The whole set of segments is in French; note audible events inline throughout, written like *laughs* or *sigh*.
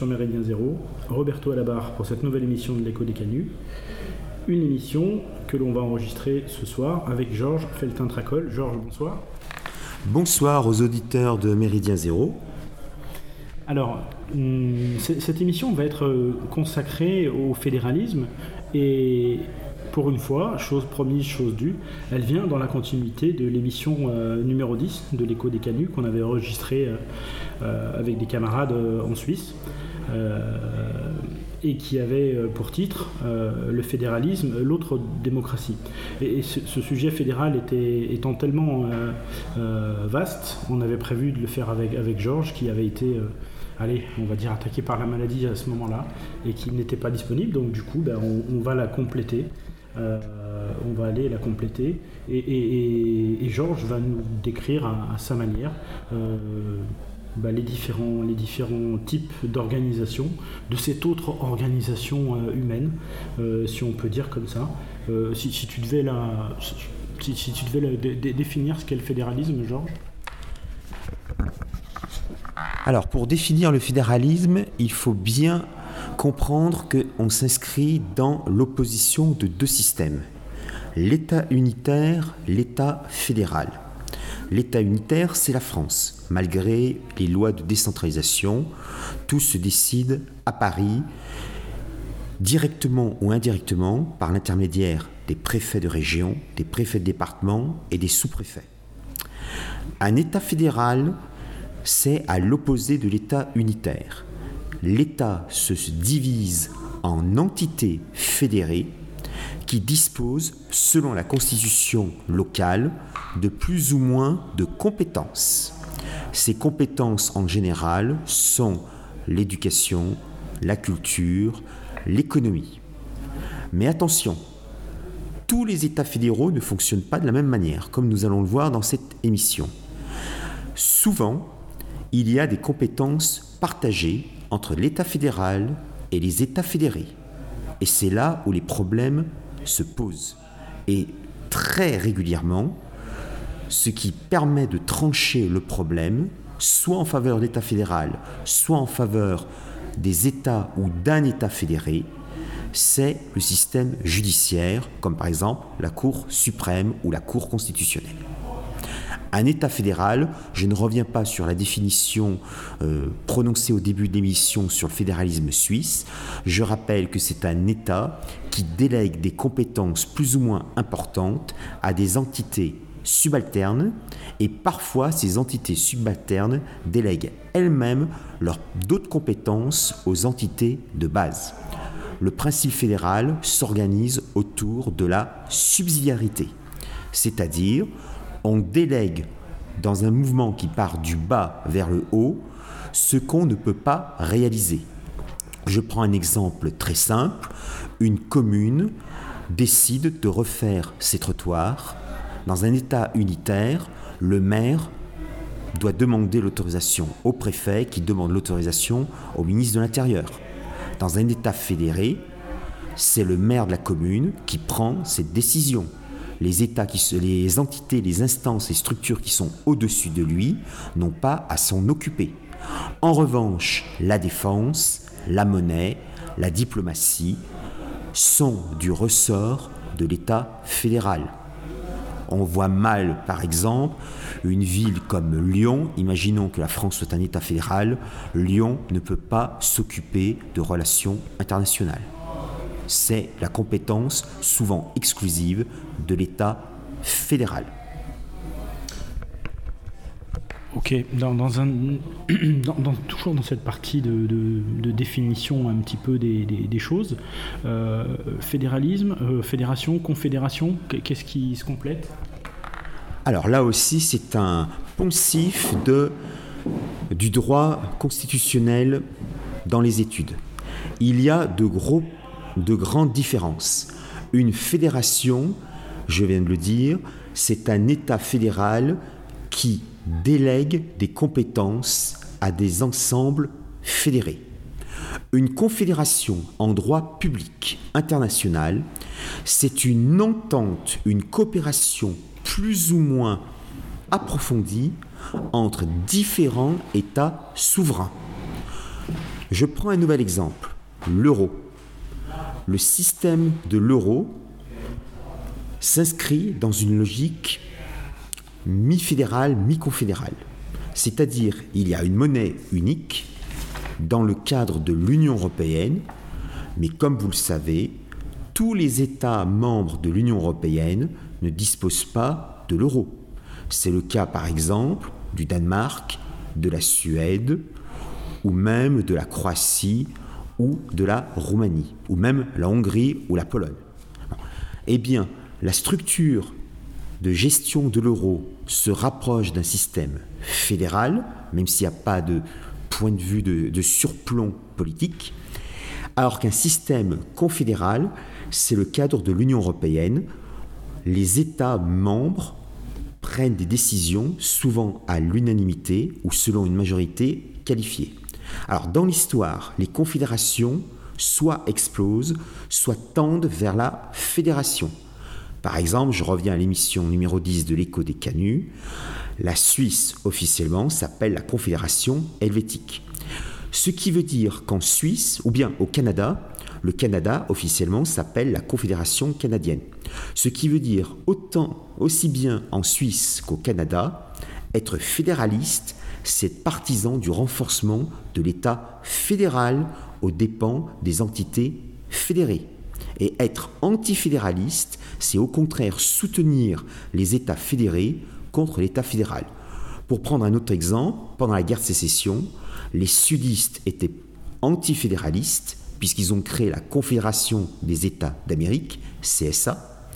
sur Méridien Zéro. Roberto à la barre pour cette nouvelle émission de l'écho des canuts. Une émission que l'on va enregistrer ce soir avec Georges Feltin-Tracol. Georges, bonsoir. Bonsoir aux auditeurs de Méridien Zéro. Alors, hum, cette émission va être euh, consacrée au fédéralisme et pour une fois, chose promise, chose due, elle vient dans la continuité de l'émission euh, numéro 10 de l'écho des canuts qu'on avait enregistré euh, euh, avec des camarades en Suisse et qui avait pour titre le fédéralisme, l'autre démocratie. Et, ce, sujet fédéral était, étant tellement vaste, on avait prévu de le faire avec, avec Georges qui avait été allez, on va dire attaqué par la maladie à ce moment-là et qui n'était pas disponible. Donc du coup, ben, on, va la compléter euh, on va aller la compléter et, Georges va nous décrire à, sa manière euh, bah, les, différents, les différents types d'organisation, de cette autre organisation euh, humaine, si on peut dire comme ça. Si, tu devais, la, si, tu devais définir ce qu'est le fédéralisme, Georges? Alors, pour définir le fédéralisme, il faut bien comprendre qu'on s'inscrit dans l'opposition de deux systèmes, l'État unitaire, l'État fédéral. L'État unitaire, c'est la France. Malgré les lois de décentralisation, tout se décide à Paris, directement ou indirectement, par l'intermédiaire des préfets de région, des préfets de département et des sous-préfets. Un État fédéral, c'est à l'opposé de l'État unitaire l'État se divise en entités fédérées qui disposent, selon la constitution locale, de plus ou moins de compétences. Ces compétences en général sont l'éducation, la culture, l'économie. Mais attention, tous les États fédéraux ne fonctionnent pas de la même manière, comme nous allons le voir dans cette émission. Souvent, il y a des compétences partagées entre l'État fédéral et les États fédérés. Et c'est là où les problèmes se posent. Et très régulièrement, ce qui permet de trancher le problème, soit en faveur de l'État fédéral, soit en faveur des États ou d'un État fédéré, c'est le système judiciaire, comme par exemple la Cour suprême ou la Cour constitutionnelle. Un État fédéral, je ne reviens pas sur la définition euh, prononcée au début de l'émission sur le fédéralisme suisse, je rappelle que c'est un État qui délègue des compétences plus ou moins importantes à des entités subalternes et parfois ces entités subalternes délèguent elles-mêmes d'autres compétences aux entités de base. Le principe fédéral s'organise autour de la subsidiarité, c'est-à-dire on délègue dans un mouvement qui part du bas vers le haut ce qu'on ne peut pas réaliser. Je prends un exemple très simple. Une commune décide de refaire ses trottoirs. Dans un État unitaire, le maire doit demander l'autorisation au préfet qui demande l'autorisation au ministre de l'Intérieur. Dans un État fédéré, c'est le maire de la commune qui prend cette décision les États, les entités, les instances les structures qui sont au-dessus de lui n'ont pas à s'en occuper. En revanche, la défense, la monnaie, la diplomatie sont du ressort de l'État fédéral. On voit mal, par exemple, une ville comme Lyon. Imaginons que la France soit un État fédéral. Lyon ne peut pas s'occuper de relations internationales c'est la compétence souvent exclusive de l'État fédéral. Ok, *clears throat* toujours dans cette partie de, définition un petit peu des, choses, euh, fédéralisme, euh, fédération, confédération, qu'est-ce qui se complète? Alors là aussi, c'est un poncif du droit constitutionnel dans les études. Il y a de gros de grandes différences. Une fédération, je viens de le dire, c'est un État fédéral qui délègue des compétences à des ensembles fédérés. Une confédération en droit public international, c'est une entente, une coopération plus ou moins approfondie entre différents États souverains. Je prends un nouvel exemple, l'euro. Le système de l'euro s'inscrit dans une logique mi-fédérale, mi-confédérale. C'est-à-dire, il y a une monnaie unique dans le cadre de l'Union européenne, mais comme vous le savez, tous les États membres de l'Union européenne ne disposent pas de l'euro. C'est le cas par exemple du Danemark, de la Suède, ou même de la Croatie ou de la Roumanie, ou même la Hongrie ou la Pologne. Eh bien, la structure de gestion de l'euro se rapproche d'un système fédéral, même s'il n'y a pas de point de vue de, surplomb politique, alors qu'un système confédéral, c'est le cadre de l'Union européenne. Les États membres prennent des décisions souvent à l'unanimité ou selon une majorité qualifiée. Alors dans l'histoire, les confédérations soit explosent, soit tendent vers la fédération. Par exemple, je reviens à l'émission numéro 10 de l'écho des canuts, la Suisse officiellement s'appelle la Confédération helvétique. Ce qui veut dire qu'en Suisse, ou bien au Canada, le Canada officiellement s'appelle la Confédération canadienne. Ce qui veut dire autant, aussi bien en Suisse qu'au Canada, être fédéraliste, c'est partisan du renforcement de l'État fédéral aux dépens des entités fédérées. Et être antifédéraliste, c'est au contraire soutenir les États fédérés contre l'État fédéral. Pour prendre un autre exemple, pendant la guerre de sécession, les sudistes étaient antifédéralistes puisqu'ils ont créé la Confédération des États d'Amérique, CSA,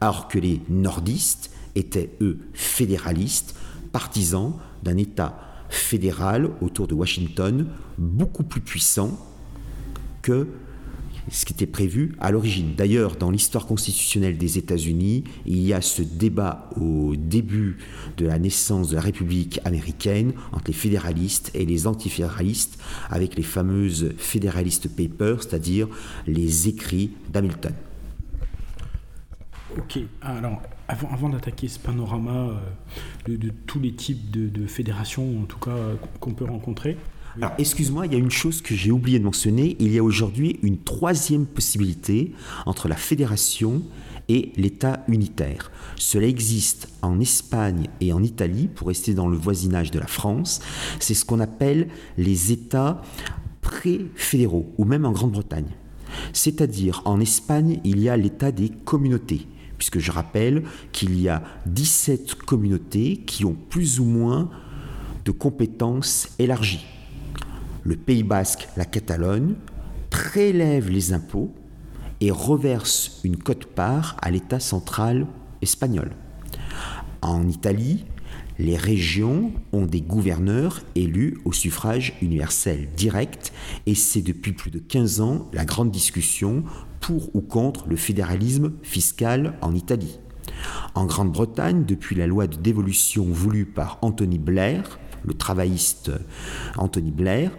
alors que les nordistes étaient, eux, fédéralistes, partisans d'un État fédéral autour de Washington, beaucoup plus puissant que ce qui était prévu à l'origine. D'ailleurs, dans l'histoire constitutionnelle des États-Unis, il y a ce débat au début de la naissance de la République américaine entre les fédéralistes et les antifédéralistes, avec les fameuses Federalist Papers, c'est-à-dire les écrits d'Hamilton. Ok, alors avant, d'attaquer ce panorama euh, de, tous les types de fédérations, en tout cas qu'on peut rencontrer, alors, excuse-moi, il y a une chose que j'ai oublié de mentionner. Il y a aujourd'hui une troisième possibilité entre la fédération et l'État unitaire. Cela existe en Espagne et en Italie, pour rester dans le voisinage de la France. C'est ce qu'on appelle les États pré-fédéraux, ou même en Grande-Bretagne. C'est-à-dire, en Espagne, il y a l'État des communautés, puisque je rappelle qu'il y a 17 communautés qui ont plus ou moins de compétences élargies le Pays basque, la Catalogne, prélève les impôts et reverse une cote-part à l'État central espagnol. En Italie, les régions ont des gouverneurs élus au suffrage universel direct et c'est depuis plus de 15 ans la grande discussion pour ou contre le fédéralisme fiscal en Italie. En Grande-Bretagne, depuis la loi de dévolution voulue par Anthony Blair, le travailliste Anthony Blair,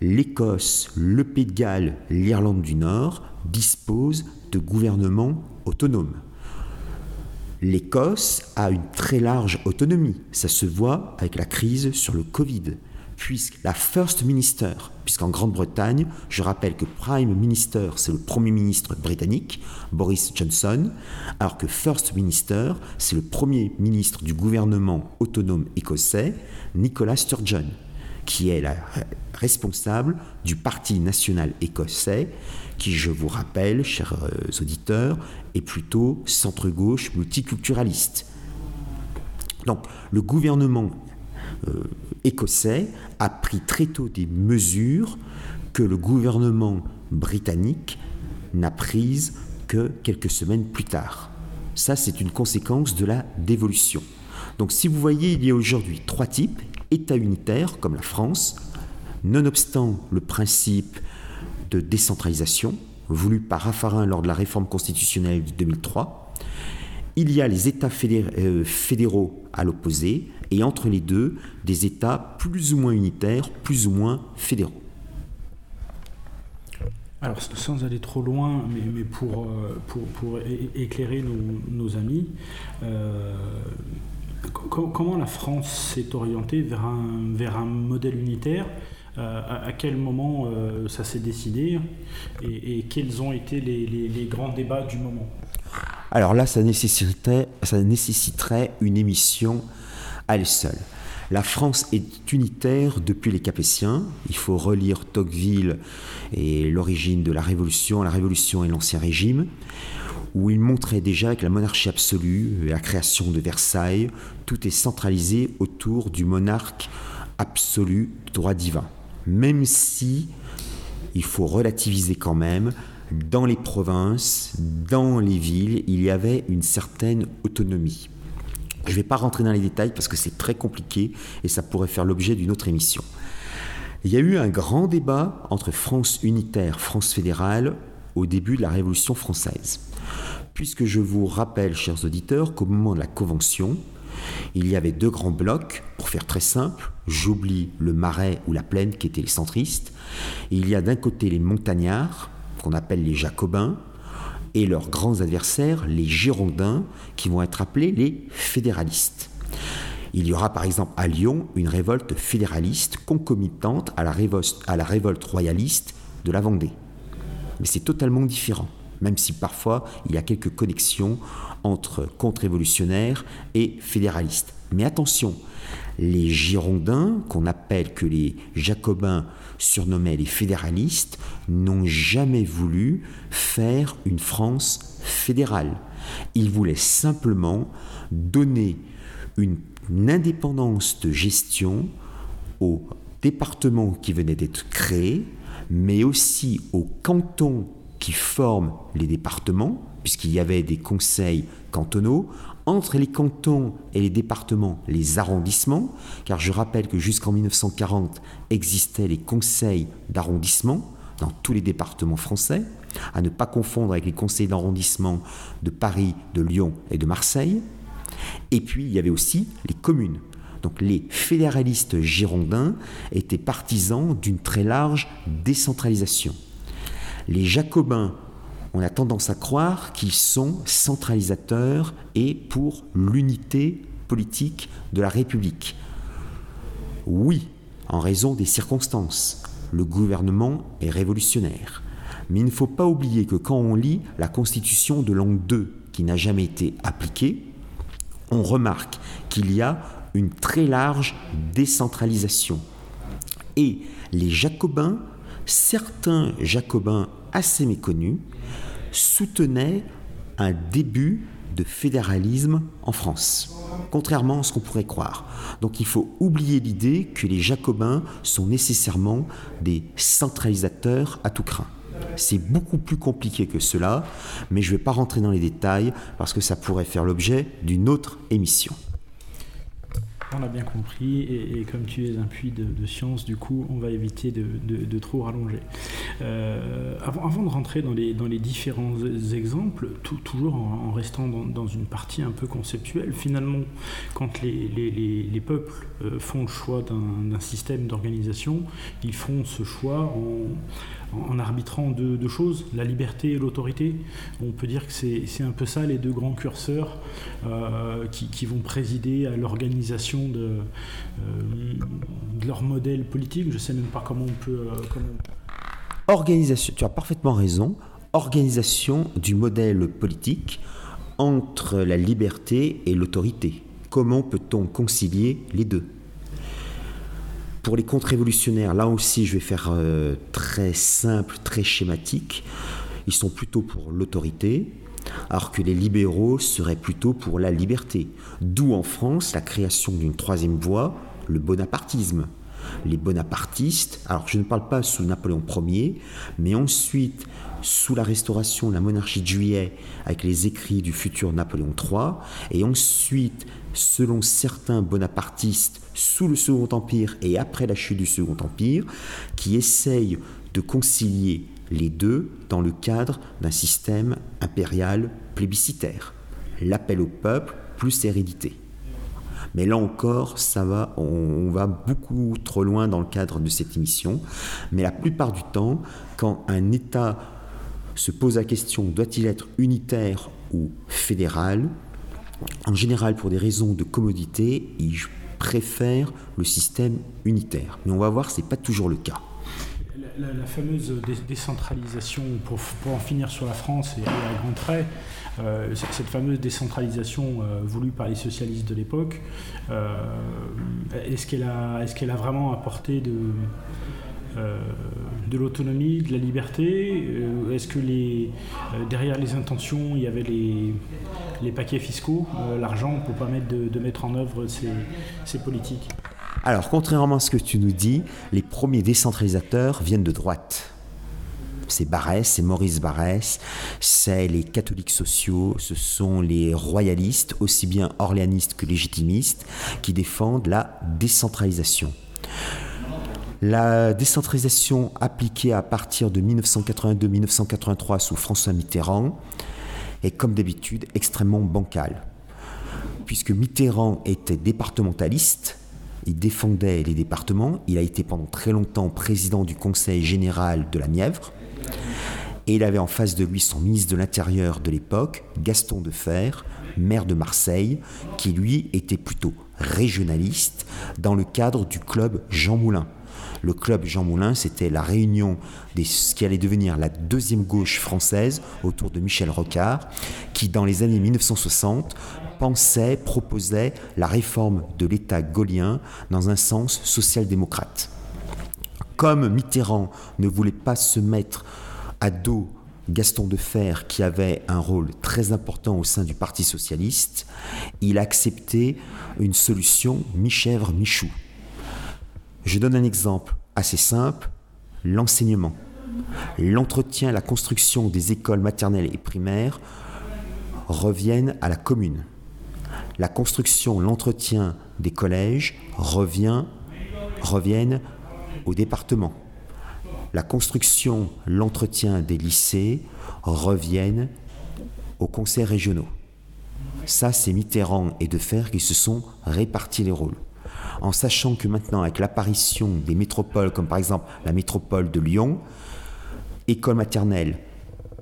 l'Écosse, le Pays de Galles, l'Irlande du Nord disposent de gouvernements autonomes. L'Écosse a une très large autonomie. Ça se voit avec la crise sur le Covid. Puisque la First Minister, puisqu'en Grande-Bretagne, je rappelle que Prime Minister, c'est le Premier ministre britannique, Boris Johnson, alors que First Minister, c'est le Premier ministre du gouvernement autonome écossais, Nicola Sturgeon, qui est la responsable du Parti national écossais, qui, je vous rappelle, chers euh, auditeurs, est plutôt centre-gauche multiculturaliste. Donc, le gouvernement euh, écossais a pris très tôt des mesures que le gouvernement britannique n'a prises que quelques semaines plus tard. Ça, c'est une conséquence de la dévolution. Donc si vous voyez, il y a aujourd'hui trois types. État unitaire, comme la France, nonobstant le principe de décentralisation voulu par Raffarin lors de la réforme constitutionnelle de 2003. Il y a les États euh, fédéraux à l'opposé, et entre les deux, des États plus ou moins unitaires, plus ou moins fédéraux. Alors, sans aller trop loin, mais, pour, euh, pour, éclairer nos, amis, euh, comment la France s'est orientée vers un, vers un modèle unitaire? À, quel moment ça s'est décidé? Et, quels ont été les, grands débats du moment? Alors là, ça nécessiterait, ça nécessiterait une émission elle seule. La France est unitaire depuis les Capétiens. Il faut relire Tocqueville et l'origine de la Révolution, la Révolution et l'Ancien Régime, où il montrait déjà que la monarchie absolue, la création de Versailles, tout est centralisé autour du monarque absolu, droit divin. Même si il faut relativiser quand même, dans les provinces, dans les villes, il y avait une certaine autonomie. Je ne vais pas rentrer dans les détails parce que c'est très compliqué et ça pourrait faire l'objet d'une autre émission. Il y a eu un grand débat entre France unitaire, France fédérale au début de la Révolution française. Puisque je vous rappelle, chers auditeurs, qu'au moment de la Convention, il y avait deux grands blocs, pour faire très simple, j'oublie le Marais ou la Plaine qui étaient les centristes. Il y a d'un côté les montagnards, qu'on appelle les jacobins, et leurs grands adversaires, les Girondins, qui vont être appelés les fédéralistes. Il y aura par exemple à Lyon une révolte fédéraliste concomitante à la, révolte, royaliste de la Vendée. Mais c'est totalement différent, même si parfois il y a quelques connexions entre contre-révolutionnaires et fédéralistes. Mais attention, les Girondins, qu'on appelle que les Jacobins surnommaient les fédéralistes, n'ont jamais voulu faire une France fédérale. Ils voulaient simplement donner une, indépendance de gestion aux départements qui venaient d'être créés, mais aussi aux cantons qui forment les départements, puisqu'il y avait des conseils cantonaux, entre les cantons et les départements, les arrondissements, car je rappelle que jusqu'en 1940 existaient les conseils d'arrondissement dans tous les départements français, à ne pas confondre avec les conseils d'arrondissement de Paris, de Lyon et de Marseille. Et puis il y avait aussi les communes. Donc les fédéralistes girondins étaient partisans d'une très large décentralisation. Les jacobins on a tendance à croire qu'ils sont centralisateurs et pour l'unité politique de la République. Oui, en raison des circonstances. Le gouvernement est révolutionnaire. Mais il ne faut pas oublier que quand on lit la constitution de l'an 2 qui n'a jamais été appliquée, on remarque qu'il y a une très large décentralisation. Et les jacobins, certains jacobins assez méconnus, soutenait un début de fédéralisme en France, contrairement à ce qu'on pourrait croire. Donc il faut oublier l'idée que les jacobins sont nécessairement des centralisateurs à tout craint. C'est beaucoup plus compliqué que cela, mais je ne vais pas rentrer dans les détails parce que ça pourrait faire l'objet d'une autre émission. On a bien compris, et, comme tu es un puits de, science, du coup, on va éviter de, trop rallonger. Euh, avant, de rentrer dans les, dans les différents exemples, toujours en, restant dans, une partie un peu conceptuelle, finalement, quand les, les, peuples euh, font le choix d'un système d'organisation, ils font ce choix en en, arbitrant deux, choses, la liberté et l'autorité. On peut dire que c'est un peu ça les deux grands curseurs euh, qui, vont présider à l'organisation de, euh, leur modèle politique. Je ne sais même pas comment on peut... Euh, organisation, tu as parfaitement raison. Organisation du modèle politique entre la liberté et l'autorité. Comment peut-on concilier les deux? Pour les contre-révolutionnaires, là aussi, je vais faire euh, très simple, très schématique. Ils sont plutôt pour l'autorité, alors que les libéraux seraient plutôt pour la liberté. D'où en France la création d'une troisième voie, le bonapartisme. Les bonapartistes, alors je ne parle pas sous Napoléon Ier, mais ensuite sous la restauration, la monarchie de juillet, avec les écrits du futur Napoléon III, et ensuite, selon certains bonapartistes, sous le Second Empire et après la chute du Second Empire, qui essayent de concilier les deux dans le cadre d'un système impérial plébiscitaire. L'appel au peuple plus hérédité. Mais là encore, ça va, on, va beaucoup trop loin dans le cadre de cette émission. Mais la plupart du temps, quand un État se pose la question doit-il être unitaire ou fédéral? En général, pour des raisons de commodité, il préfèrent le système unitaire. Mais on va voir, ce n'est pas toujours le cas. La, fameuse décentralisation, pour, en finir sur la France et, à grands traits, euh, cette fameuse décentralisation euh, voulue par les socialistes de l'époque, euh, est-ce qu'elle a vraiment apporté de, de l'autonomie, de la liberté Est-ce que les, derrière les intentions, il y avait les, les paquets fiscaux, l'argent pour permettre de, de, mettre en œuvre ces, ces politiques alors, contrairement à ce que tu nous dis, les premiers décentralisateurs viennent de droite. C'est Barès, c'est Maurice Barès, c'est les catholiques sociaux, ce sont les royalistes, aussi bien orléanistes que légitimistes, qui défendent la décentralisation. La décentralisation appliquée à partir de 1982-1983 sous François Mitterrand est comme d'habitude extrêmement bancale, puisque Mitterrand était départementaliste, il défendait les départements. Il a été pendant très longtemps président du Conseil général de la Nièvre. Et il avait en face de lui son ministre de l'Intérieur de l'époque, Gaston Defer, maire de Marseille, qui lui était plutôt régionaliste dans le cadre du club Jean Moulin. Le club Jean Moulin, c'était la réunion de ce qui allait devenir la deuxième gauche française autour de Michel Rocard, qui dans les années 1960 pensait, proposait la réforme de l'État gaulien dans un sens social-démocrate. Comme Mitterrand ne voulait pas se mettre à dos Gaston Defer, qui avait un rôle très important au sein du Parti socialiste, il a accepté une solution mi-chèvre, Je donne un exemple assez simple, l'enseignement. L'entretien, la construction des écoles maternelles et primaires reviennent à la commune la construction, l'entretien des collèges reviennent au département. La construction, l'entretien des lycées reviennent aux conseils régionaux. Ça, c'est Mitterrand et Defer qui se sont répartis les rôles. En sachant que maintenant, avec l'apparition des métropoles, comme par exemple la métropole de Lyon, école maternelle,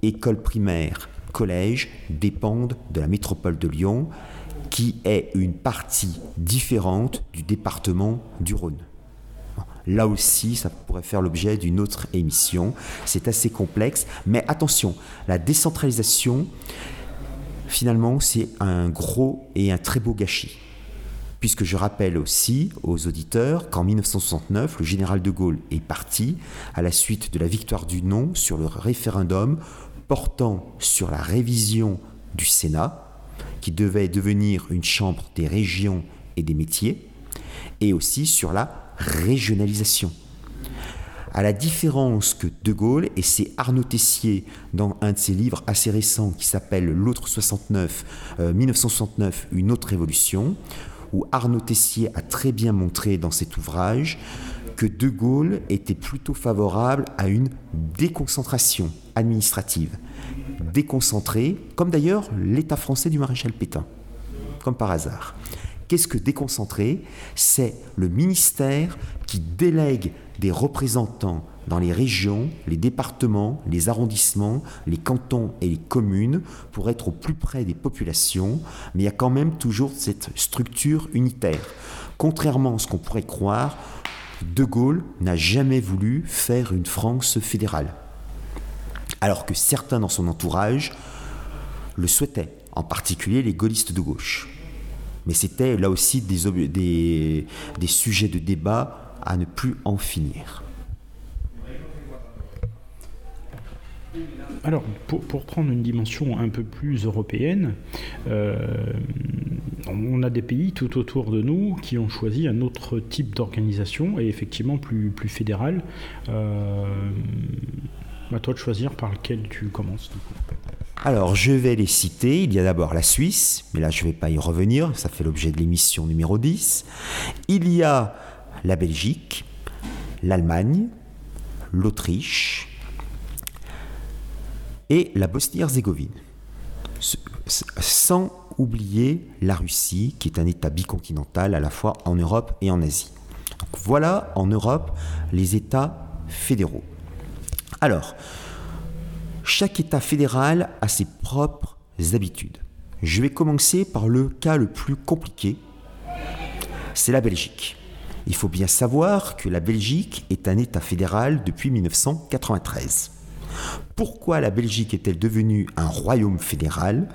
école primaire, collège dépendent de la métropole de Lyon qui est une partie différente du département du Rhône. Là aussi, ça pourrait faire l'objet d'une autre émission. C'est assez complexe, mais attention, la décentralisation, finalement, c'est un gros et un très beau gâchis. Puisque je rappelle aussi aux auditeurs qu'en 1969, le général de Gaulle est parti à la suite de la victoire du non sur le référendum portant sur la révision du Sénat, qui devait devenir une chambre des régions et des métiers, et aussi sur la régionalisation. À la différence que De Gaulle, et c'est Arnaud Tessier dans un de ses livres assez récents qui s'appelle L'autre 69, 1969, euh, une autre révolution, où Arnaud Tessier a très bien montré dans cet ouvrage que De Gaulle était plutôt favorable à une déconcentration administrative déconcentré, comme d'ailleurs l'État français du maréchal Pétain, comme par hasard. Qu'est-ce que déconcentré C'est le ministère qui délègue des représentants dans les régions, les départements, les arrondissements, les cantons et les communes pour être au plus près des populations, mais il y a quand même toujours cette structure unitaire. Contrairement à ce qu'on pourrait croire, De Gaulle n'a jamais voulu faire une France fédérale alors que certains dans son entourage le souhaitaient, en particulier les gaullistes de gauche. Mais c'était là aussi des, sujets de débat à ne plus en finir. Alors, pour, prendre une dimension un peu plus européenne, euh, on a des pays tout autour de nous qui ont choisi un autre type d'organisation et effectivement plus, plus fédéral. Euh, à toi de choisir par lequel tu commences. Alors, je vais les citer. Il y a d'abord la Suisse, mais là, je ne vais pas y revenir. Ça fait l'objet de l'émission numéro 10. Il y a la Belgique, l'Allemagne, l'Autriche et la Bosnie-Herzégovine. Sans oublier la Russie, qui est un État bicontinental à la fois en Europe et en Asie. Voilà en Europe les États fédéraux. Alors, chaque État fédéral a ses propres habitudes. Je vais commencer par le cas le plus compliqué, c'est la Belgique. Il faut bien savoir que la Belgique est un État fédéral depuis 1993. Pourquoi la Belgique est-elle devenue un royaume fédéral?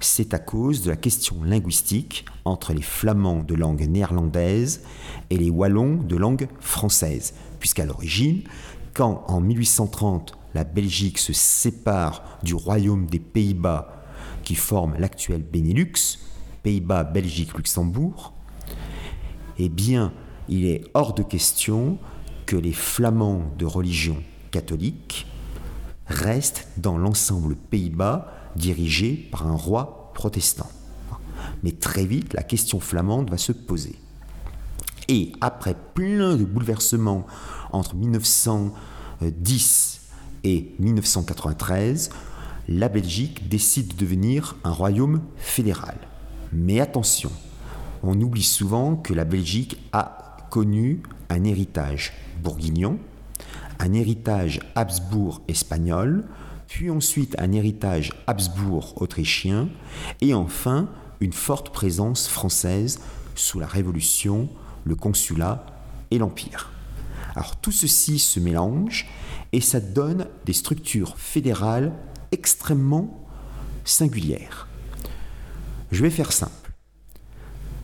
C'est à cause de la question linguistique entre les flamands de langue néerlandaise et les wallons de langue française, puisqu'à l'origine, quand en 1830 la Belgique se sépare du royaume des Pays-Bas qui forme l'actuel Benelux, Pays-Bas, Belgique, Luxembourg, eh bien, il est hors de question que les flamands de religion catholique restent dans l'ensemble Pays-Bas dirigé par un roi protestant. Mais très vite, la question flamande va se poser. Et après plein de bouleversements entre 1910 et 1993, la Belgique décide de devenir un royaume fédéral. Mais attention, on oublie souvent que la Belgique a connu un héritage bourguignon, un héritage Habsbourg espagnol, puis ensuite un héritage Habsbourg autrichien, et enfin une forte présence française sous la Révolution, le consulat et l'Empire. Alors tout ceci se mélange et ça donne des structures fédérales extrêmement singulières. Je vais faire simple.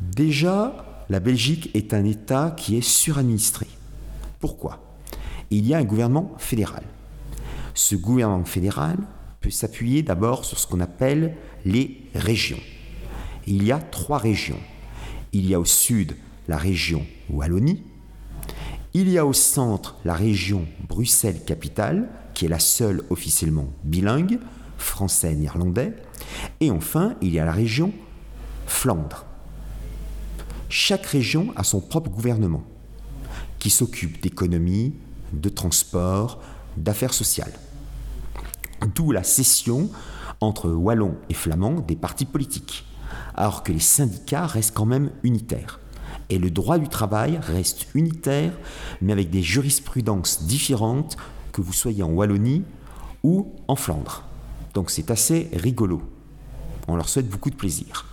Déjà, la Belgique est un État qui est suradministré. Pourquoi? Il y a un gouvernement fédéral. Ce gouvernement fédéral peut s'appuyer d'abord sur ce qu'on appelle les régions. Il y a trois régions. Il y a au sud la région Wallonie, il y a au centre la région Bruxelles-Capitale, qui est la seule officiellement bilingue, français-néerlandais, et enfin il y a la région Flandre. Chaque région a son propre gouvernement, qui s'occupe d'économie, de transport, d'affaires sociales. D'où la cession entre Wallons et Flamands des partis politiques, alors que les syndicats restent quand même unitaires. Et le droit du travail reste unitaire, mais avec des jurisprudences différentes que vous soyez en Wallonie ou en Flandre. Donc c'est assez rigolo. On leur souhaite beaucoup de plaisir.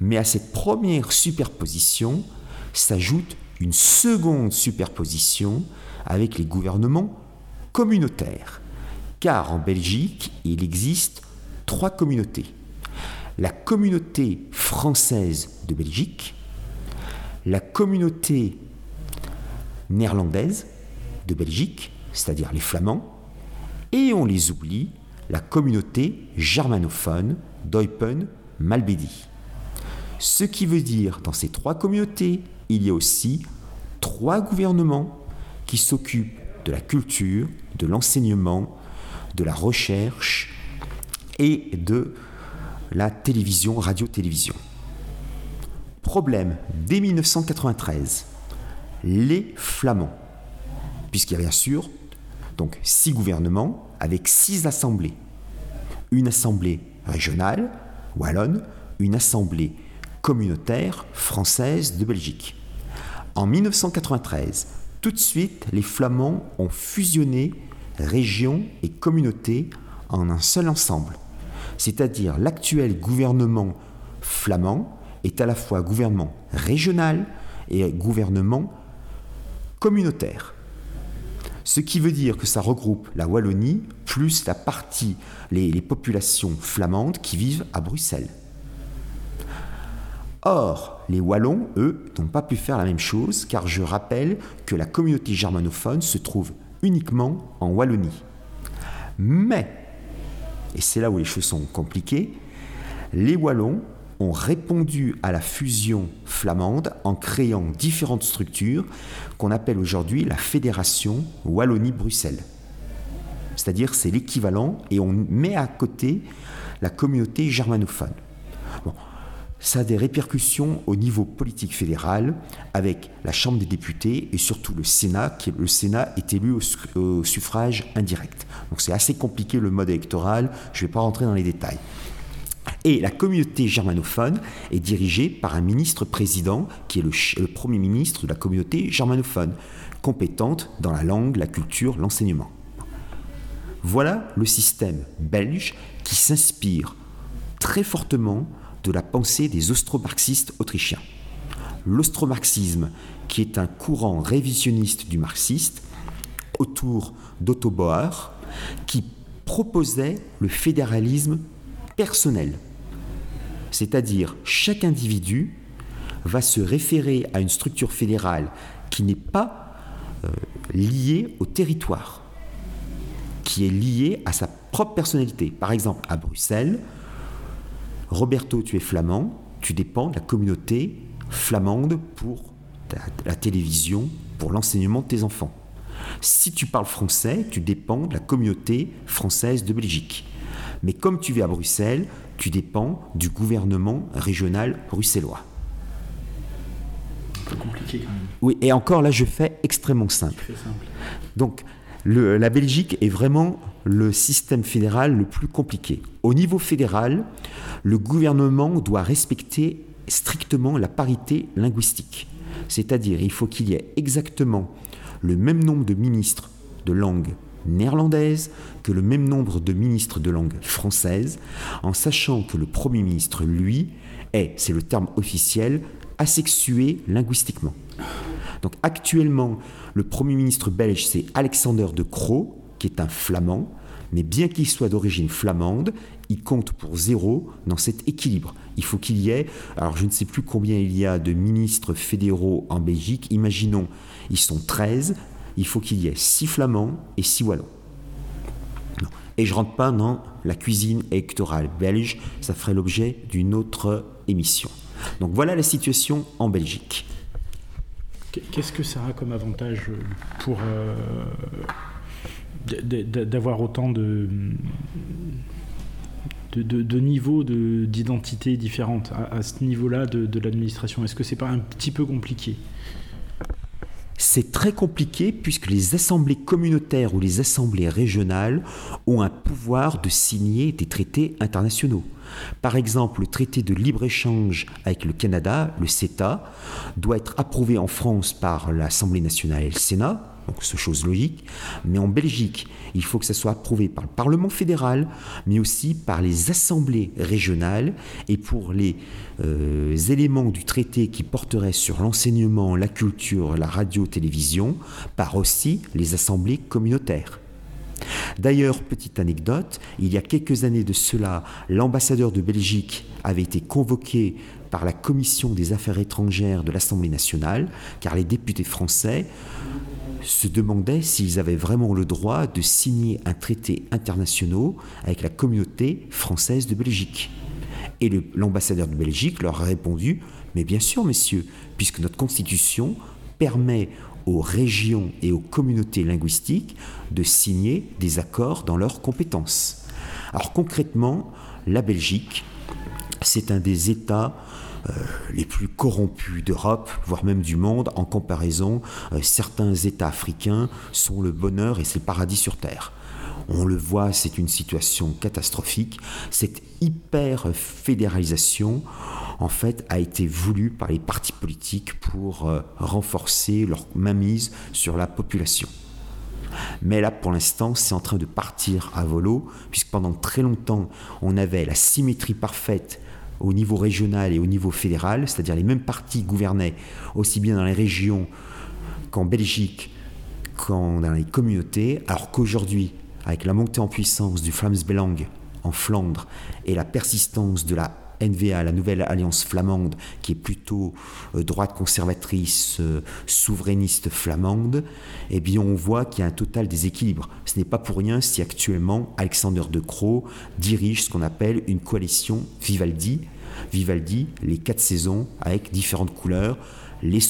Mais à cette première superposition s'ajoute une seconde superposition avec les gouvernements communautaires. Car en Belgique, il existe trois communautés. La communauté française de Belgique, la communauté néerlandaise de Belgique, c'est-à-dire les Flamands, et on les oublie, la communauté germanophone d'Eupen-Malbédi. Ce qui veut dire, dans ces trois communautés, il y a aussi trois gouvernements qui s'occupent de la culture, de l'enseignement, de la recherche et de la télévision, radio-télévision. Problème, dès 1993, les Flamands, puisqu'il y a bien sûr donc six gouvernements avec six assemblées. Une assemblée régionale, wallonne, une assemblée communautaire française de Belgique. En 1993, tout de suite, les Flamands ont fusionné région et communauté en un seul ensemble. C'est-à-dire l'actuel gouvernement flamand est à la fois gouvernement régional et gouvernement communautaire. Ce qui veut dire que ça regroupe la Wallonie plus la partie, les, les populations flamandes qui vivent à Bruxelles. Or, les Wallons, eux, n'ont pas pu faire la même chose, car je rappelle que la communauté germanophone se trouve uniquement en Wallonie. Mais, et c'est là où les choses sont compliquées, les Wallons ont répondu à la fusion flamande en créant différentes structures qu'on appelle aujourd'hui la Fédération Wallonie-Bruxelles. C'est-à-dire c'est l'équivalent et on met à côté la communauté germanophone. Ça a des répercussions au niveau politique fédéral avec la Chambre des députés et surtout le Sénat, qui le Sénat est élu au, suffrage indirect. Donc c'est assez compliqué le mode électoral, je ne vais pas rentrer dans les détails. Et la communauté germanophone est dirigée par un ministre-président qui est le, le, premier ministre de la communauté germanophone, compétente dans la langue, la culture, l'enseignement. Voilà le système belge qui s'inspire très fortement de la pensée des austro-marxistes autrichiens. l'ostromarxisme, qui est un courant révisionniste du marxiste, autour d'Otto Bauer, qui proposait le fédéralisme personnel. C'est-à-dire, chaque individu va se référer à une structure fédérale qui n'est pas euh, liée au territoire, qui est liée à sa propre personnalité. Par exemple, à Bruxelles, Roberto, tu es flamand, tu dépends de la communauté flamande pour la télévision, pour l'enseignement de tes enfants. Si tu parles français, tu dépends de la communauté française de Belgique. Mais comme tu vis à Bruxelles, tu dépends du gouvernement régional bruxellois. Un peu compliqué quand même. Oui, et encore là, je fais extrêmement simple. simple. Donc, la Belgique est vraiment le système fédéral le plus compliqué. Au niveau fédéral, le gouvernement doit respecter strictement la parité linguistique. C'est-à-dire, il faut qu'il y ait exactement le même nombre de ministres de langue néerlandaise que le même nombre de ministres de langue française, en sachant que le Premier ministre, lui, est, c'est le terme officiel, asexué linguistiquement. Donc actuellement, le Premier ministre belge, c'est Alexander de Croo, qui est un flamand, mais bien qu'il soit d'origine flamande, il compte pour zéro dans cet équilibre. Il faut qu'il y ait, alors je ne sais plus combien il y a de ministres fédéraux en Belgique, imaginons, ils sont 13, il faut qu'il y ait 6 flamands et 6 wallons. Et je rentre pas dans la cuisine électorale belge, ça ferait l'objet d'une autre émission. Donc voilà la situation en Belgique. Qu'est-ce que ça a comme avantage pour euh, d'avoir autant de, niveaux d'identité différentes à, ce niveau-là de, de l'administration. Est-ce que c'est pas un petit peu compliqué? C'est très compliqué puisque les assemblées communautaires ou les assemblées régionales ont un pouvoir de signer des traités internationaux. Par exemple, le traité de libre-échange avec le Canada, le CETA, doit être approuvé en France par l'Assemblée nationale et le Sénat, donc c'est chose logique, mais en Belgique, il faut que ça soit approuvé par le Parlement fédéral, mais aussi par les assemblées régionales, et pour les euh, éléments du traité qui porteraient sur l'enseignement, la culture, la radio-télévision, par aussi les assemblées communautaires. D'ailleurs, petite anecdote, il y a quelques années de cela, l'ambassadeur de Belgique avait été convoqué par la commission des affaires étrangères de l'Assemblée nationale, car les députés français se demandaient s'ils avaient vraiment le droit de signer un traité international avec la communauté française de Belgique. Et l'ambassadeur de Belgique leur a répondu, mais bien sûr, messieurs, puisque notre constitution permet aux régions et aux communautés linguistiques de signer des accords dans leurs compétences. Alors concrètement, la Belgique, c'est un des États les plus corrompus d'Europe, voire même du monde. En comparaison, euh, certains États africains sont le bonheur et c'est le paradis sur Terre. On le voit, c'est une situation catastrophique. Cette hyper fédéralisation, en fait, a été voulue par les partis politiques pour euh, renforcer leur mainmise sur la population. Mais là, pour l'instant, c'est en train de partir à volo, puisque pendant très longtemps, on avait la symétrie parfaite au niveau régional et au niveau fédéral, c'est-à-dire les mêmes partis gouvernaient aussi bien dans les régions qu'en Belgique, qu'en dans les communautés, alors qu'aujourd'hui, avec la montée en puissance du Flamsbelang en Flandre et la persistance de la NVA, la nouvelle alliance flamande, qui est plutôt euh, droite conservatrice, euh, souverainiste flamande, eh bien on voit qu'il y a un total déséquilibre. Ce n'est pas pour rien si actuellement Alexander De Croo dirige ce qu'on appelle une coalition Vivaldi. Vivaldi, les quatre saisons avec différentes couleurs, les,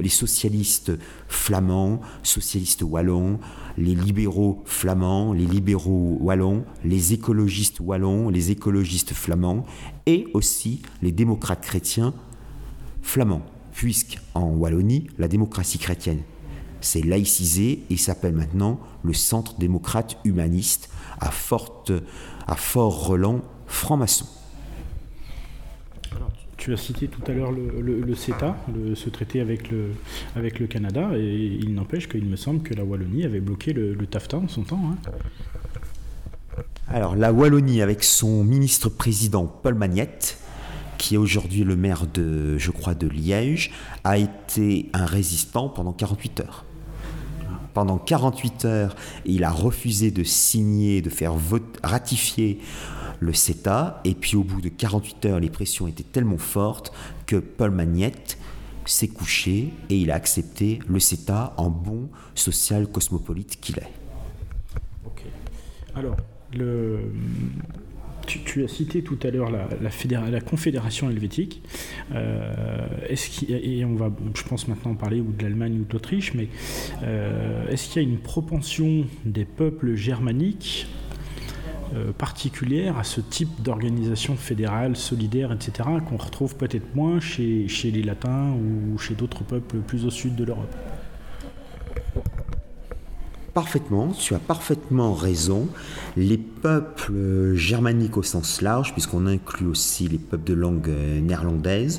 les socialistes flamands, socialistes wallons, les libéraux flamands, les libéraux wallons, les écologistes wallons, les écologistes flamands, et aussi les démocrates chrétiens flamands, puisqu'en Wallonie, la démocratie chrétienne s'est laïcisée et s'appelle maintenant le Centre démocrate humaniste à, à fort relent franc-maçon. Tu as cité tout à l'heure le, CETA, ce traité avec le, avec le Canada, et il n'empêche qu'il me semble que la Wallonie avait bloqué le, TAFTA en son temps. Hein. Alors la Wallonie, avec son ministre-président Paul Magnette, qui est aujourd'hui le maire de, je crois, de Liège, a été un résistant pendant 48 heures. Pendant 48 heures, il a refusé de signer, de faire ratifier le CETA, et puis au bout de 48 heures, les pressions étaient tellement fortes que Paul Magnette s'est couché et il a accepté le CETA en bon social cosmopolite qu'il est. Ok. Alors, le, tu, as cité tout à l'heure la, la, Confédération helvétique. Euh, est-ce et on va, je pense maintenant parler ou de l'Allemagne ou de l'Autriche, mais euh, est-ce qu'il y a une propension des peuples germaniques euh, particulière à ce type d'organisation fédérale, solidaire, etc., qu'on retrouve peut-être moins chez, chez les Latins ou chez d'autres peuples plus au sud de l'Europe Parfaitement, tu as parfaitement raison. Les peuples germaniques au sens large, puisqu'on inclut aussi les peuples de langue néerlandaise,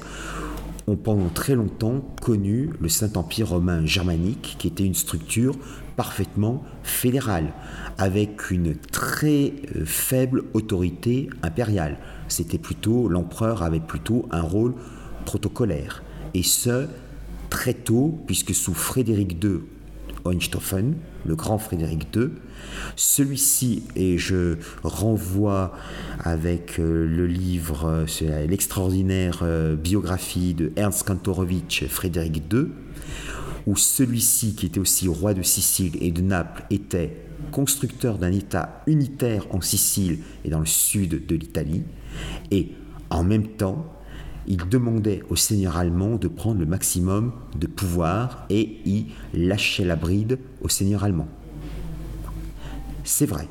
ont pendant très longtemps connu le Saint-Empire romain germanique, qui était une structure parfaitement fédérale, avec une très euh, faible autorité impériale. C'était plutôt, l'empereur avait plutôt un rôle protocolaire. Et ce, très tôt, puisque sous Frédéric II Hohenstaufen, le grand Frédéric II. Celui-ci, et je renvoie avec euh, le livre, euh, l'extraordinaire biographie de Ernst Kantorowicz, Frédéric II, où celui-ci, qui était aussi roi de Sicile et de Naples, était constructeur d'un État unitaire en Sicile et dans le sud de l'Italie, et en même temps, il demandait au seigneur allemand de prendre le maximum de pouvoir et y lâchait la bride au seigneur allemand. C'est vrai.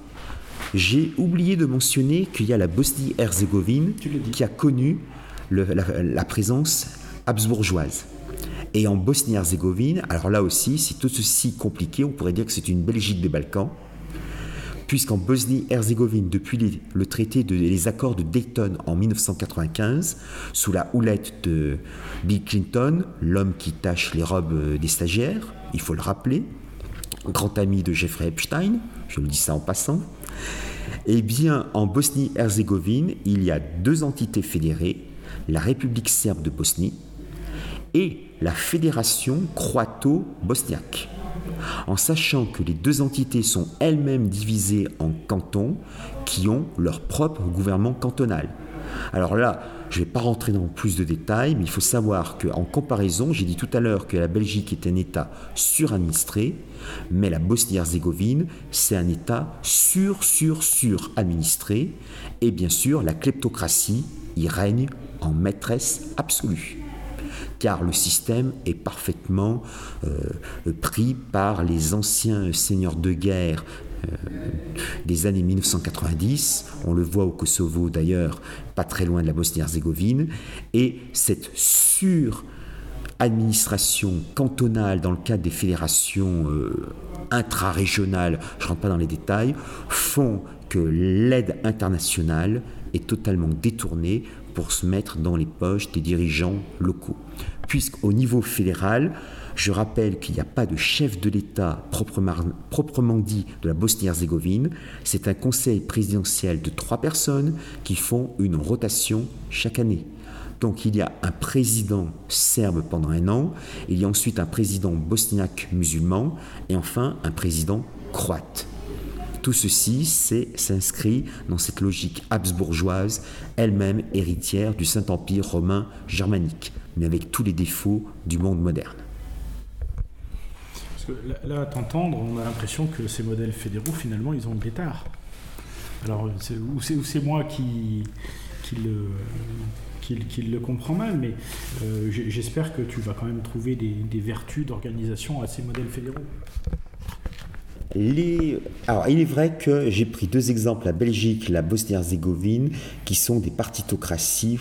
J'ai oublié de mentionner qu'il y a la Bosnie-Herzégovine qui a connu la, présence habsbourgeoise. Et en Bosnie-Herzégovine, alors là aussi, c'est tout ceci compliqué, on pourrait dire que c'est une Belgique des Balkans, puisqu'en Bosnie-Herzégovine, depuis le traité de les accords de Dayton en 1995, sous la houlette de Bill Clinton, l'homme qui tâche les robes des stagiaires, il faut le rappeler, grand ami de Jeffrey Epstein, je le dis ça en passant, eh bien, en Bosnie-Herzégovine, il y a deux entités fédérées, la République serbe de Bosnie et la Fédération croato-bosniaque en sachant que les deux entités sont elles-mêmes divisées en cantons qui ont leur propre gouvernement cantonal. Alors là, je ne vais pas rentrer dans plus de détails, mais il faut savoir qu'en comparaison, j'ai dit tout à l'heure que la Belgique est un État suradministré, mais la Bosnie-Herzégovine, c'est un État sur, sur, sur administré, et bien sûr, la kleptocratie y règne en maîtresse absolue car le système est parfaitement euh, pris par les anciens seigneurs de guerre euh, des années 1990, on le voit au Kosovo d'ailleurs, pas très loin de la Bosnie-Herzégovine, et cette sur-administration cantonale dans le cadre des fédérations euh, intra-régionales, je ne rentre pas dans les détails, font que l'aide internationale est totalement détournée pour se mettre dans les poches des dirigeants locaux. Puisqu'au niveau fédéral, je rappelle qu'il n'y a pas de chef de l'État proprement, dit de la Bosnie-Herzégovine. C'est un conseil présidentiel de trois personnes qui font une rotation chaque année. Donc il y a un président serbe pendant un an, il y a ensuite un président bosniaque musulman et enfin un président croate. Tout ceci s'inscrit dans cette logique habsbourgeoise, elle-même héritière du Saint-Empire romain germanique, mais avec tous les défauts du monde moderne. Parce que là, à t'entendre, on a l'impression que ces modèles fédéraux, finalement, ils ont le pétard. Alors, ou c'est moi qui, qui le qui, le comprend mal, mais euh, j'espère que tu vas quand même trouver des, des vertus d'organisation à ces modèles fédéraux. Alors, il est vrai que j'ai pris deux exemples, la Belgique et la Bosnie-Herzégovine, qui sont des partitocraties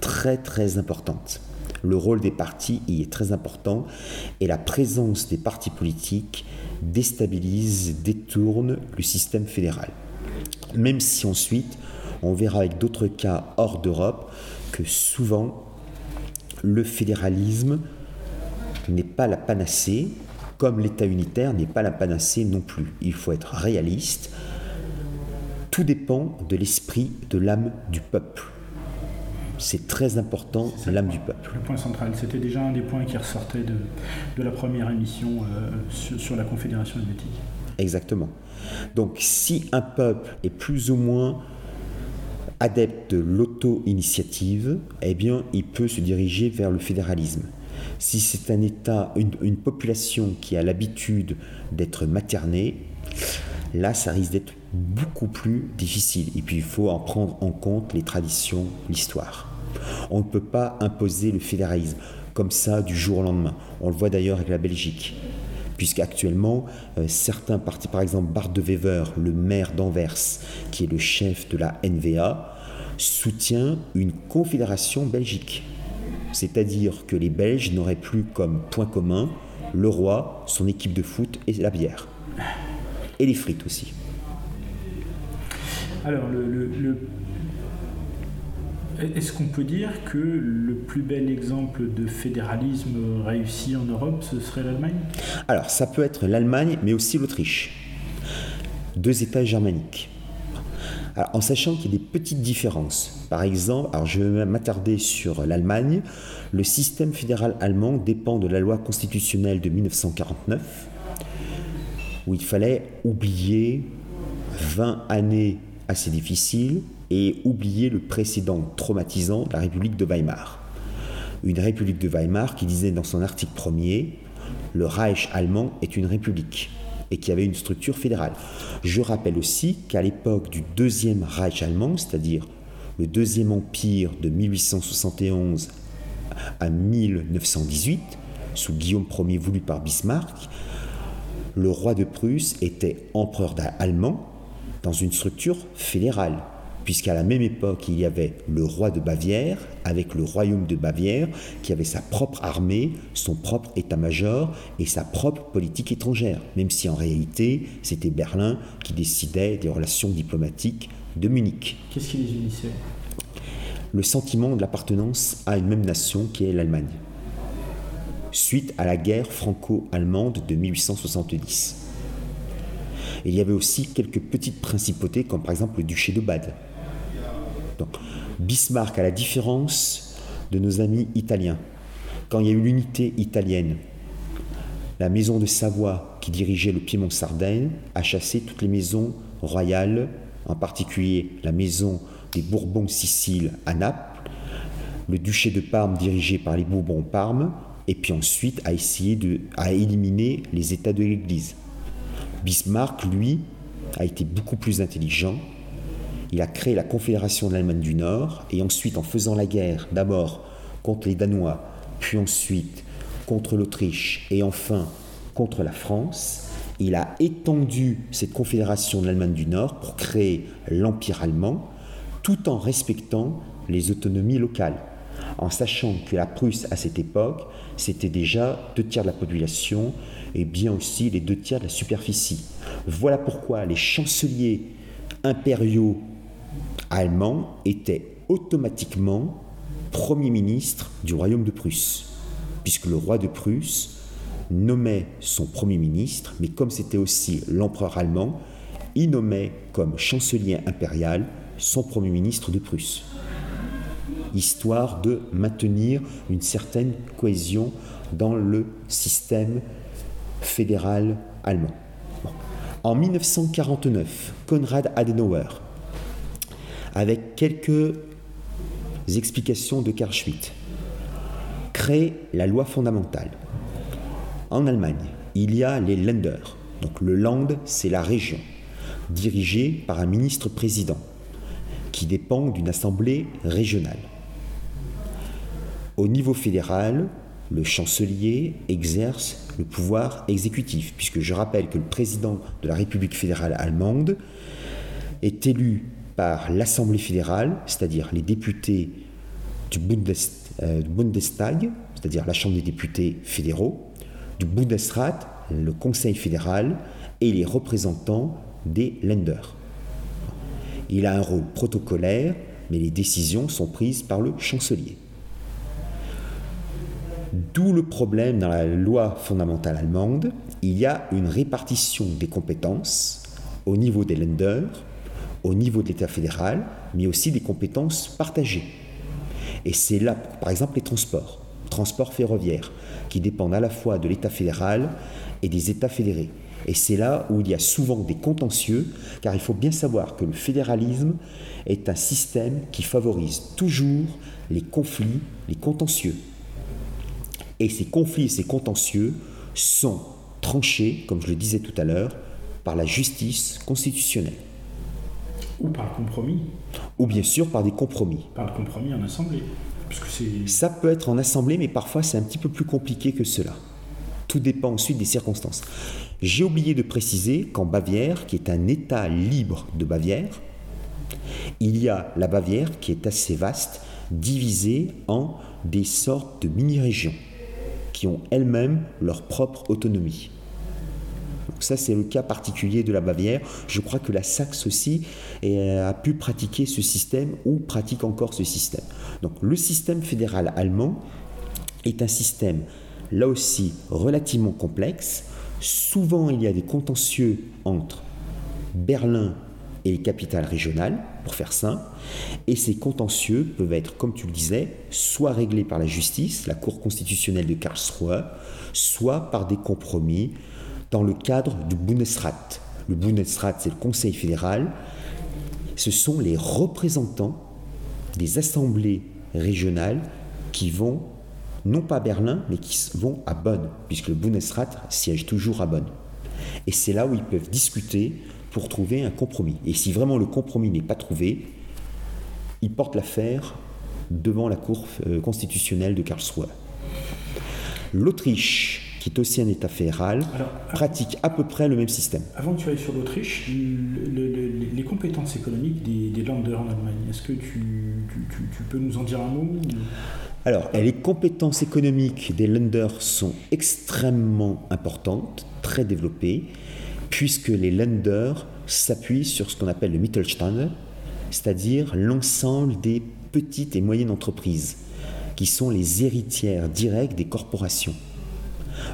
très très importantes. Le rôle des partis y est très important et la présence des partis politiques déstabilise, détourne le système fédéral. Même si ensuite, on verra avec d'autres cas hors d'Europe que souvent le fédéralisme n'est pas la panacée comme l'État unitaire n'est pas la panacée non plus. Il faut être réaliste. Tout dépend de l'esprit, de l'âme du peuple. C'est très important, l'âme du peuple. Le point central, c'était déjà un des points qui ressortait de, de la première émission euh, sur, sur, la Confédération helvétique. Exactement. Donc si un peuple est plus ou moins adepte de l'auto-initiative, eh bien, il peut se diriger vers le fédéralisme. Si c'est un État, une, une population qui a l'habitude d'être maternée, là, ça risque d'être beaucoup plus difficile. Et puis, il faut en prendre en compte les traditions, l'histoire. On ne peut pas imposer le fédéralisme comme ça du jour au lendemain. On le voit d'ailleurs avec la Belgique. Puisqu'actuellement, euh, certains partis, par exemple Bart de Wever, le maire d'Anvers, qui est le chef de la NVA, soutient une confédération belgique. C'est-à-dire que les Belges n'auraient plus comme point commun le roi, son équipe de foot et la bière. Et les frites aussi. Alors, le, est-ce qu'on peut dire que le plus bel exemple de fédéralisme réussi en Europe, ce serait l'Allemagne? Alors, ça peut être l'Allemagne, mais aussi l'Autriche. Deux États germaniques. en sachant qu'il y a des petites différences. Par exemple, je vais m'attarder sur l'Allemagne. Le système fédéral allemand dépend de la loi constitutionnelle de 1949, où il fallait oublier 20 années assez difficile et oublier le précédent traumatisant de la République de Weimar. Une République de Weimar qui disait dans son article premier le Reich allemand est une république et qui avait une structure fédérale. Je rappelle aussi qu'à l'époque du deuxième Reich allemand, c'est-à-dire le deuxième empire de 1871 à 1918, sous Guillaume Ier voulu par Bismarck, le roi de Prusse était empereur allemand dans une structure fédérale, puisqu'à la même époque, il y avait le roi de Bavière avec le royaume de Bavière qui avait sa propre armée, son propre état-major et sa propre politique étrangère, même si en réalité, c'était Berlin qui décidait des relations diplomatiques de Munich. Qu'est-ce qui les unissait? Le sentiment de l'appartenance à une même nation qui est l'Allemagne, suite à la guerre franco-allemande de 1870. Et il y avait aussi quelques petites principautés, comme par exemple le duché de Bade. Bismarck, à la différence de nos amis italiens, quand il y a eu l'unité italienne, la maison de Savoie, qui dirigeait le Piémont-Sardaigne, a chassé toutes les maisons royales, en particulier la maison des Bourbons-Sicile à Naples, le duché de Parme dirigé par les Bourbons-Parme, et puis ensuite a essayé de à éliminer les États de l'Église. Bismarck, lui, a été beaucoup plus intelligent. Il a créé la Confédération de l'Allemagne du Nord et ensuite, en faisant la guerre, d'abord contre les Danois, puis ensuite contre l'Autriche et enfin contre la France, il a étendu cette Confédération de l'Allemagne du Nord pour créer l'Empire allemand tout en respectant les autonomies locales en sachant que la Prusse, à cette époque, c'était déjà deux tiers de la population et bien aussi les deux tiers de la superficie. Voilà pourquoi les chanceliers impériaux allemands étaient automatiquement Premier ministre du royaume de Prusse, puisque le roi de Prusse nommait son Premier ministre, mais comme c'était aussi l'empereur allemand, il nommait comme chancelier impérial son Premier ministre de Prusse histoire de maintenir une certaine cohésion dans le système fédéral allemand. En 1949, Konrad Adenauer, avec quelques explications de Karl crée la loi fondamentale. En Allemagne, il y a les Länder. Donc le Land, c'est la région, dirigée par un ministre-président qui dépend d'une assemblée régionale. Au niveau fédéral, le chancelier exerce le pouvoir exécutif, puisque je rappelle que le président de la République fédérale allemande est élu par l'Assemblée fédérale, c'est-à-dire les députés du, euh, Bundestag, c'est-à-dire la Chambre des députés fédéraux, du Bundesrat, le Conseil fédéral, et les représentants des Länder. Il a un rôle protocolaire, mais les décisions sont prises par le chancelier. D'où le problème dans la loi fondamentale allemande, il y a une répartition des compétences au niveau des Länder, au niveau de l'État fédéral, mais aussi des compétences partagées. Et c'est là, par exemple, les transports, transports ferroviaires, qui dépendent à la fois de l'État fédéral et des États fédérés. Et c'est là où il y a souvent des contentieux, car il faut bien savoir que le fédéralisme est un système qui favorise toujours les conflits, les contentieux. Et ces conflits et ces contentieux sont tranchés, comme je le disais tout à l'heure, par la justice constitutionnelle. Ou par le compromis. Ou bien sûr par des compromis. Par le compromis en assemblée. Ça peut être en assemblée, mais parfois c'est un petit peu plus compliqué que cela. Tout dépend ensuite des circonstances. J'ai oublié de préciser qu'en Bavière, qui est un État libre de Bavière, il y a la Bavière qui est assez vaste, divisée en des sortes de mini-régions qui ont elles-mêmes leur propre autonomie. Donc ça, c'est le cas particulier de la Bavière. Je crois que la Saxe aussi a pu pratiquer ce système ou pratique encore ce système. Donc le système fédéral allemand est un système, là aussi, relativement complexe. Souvent, il y a des contentieux entre Berlin et les capitales régionales, pour faire simple. Et ces contentieux peuvent être, comme tu le disais, soit réglés par la justice, la Cour constitutionnelle de Karlsruhe, soit par des compromis dans le cadre du Bundesrat. Le Bundesrat, c'est le Conseil fédéral. Ce sont les représentants des assemblées régionales qui vont, non pas à Berlin, mais qui vont à Bonn, puisque le Bundesrat siège toujours à Bonn. Et c'est là où ils peuvent discuter pour trouver un compromis. Et si vraiment le compromis n'est pas trouvé, ils portent l'affaire devant la Cour euh, constitutionnelle de Karlsruhe. L'Autriche, qui est aussi un État fédéral, pratique à peu près le même système. Avant que tu ailles sur l'Autriche, les compétences économiques des, des Länder en Allemagne, est-ce que tu, tu, peux nous en dire un mot Alors, les compétences économiques des Länder sont extrêmement importantes, très développées puisque les lenders s'appuient sur ce qu'on appelle le Mittelstand, c'est-à-dire l'ensemble des petites et moyennes entreprises, qui sont les héritières directes des corporations.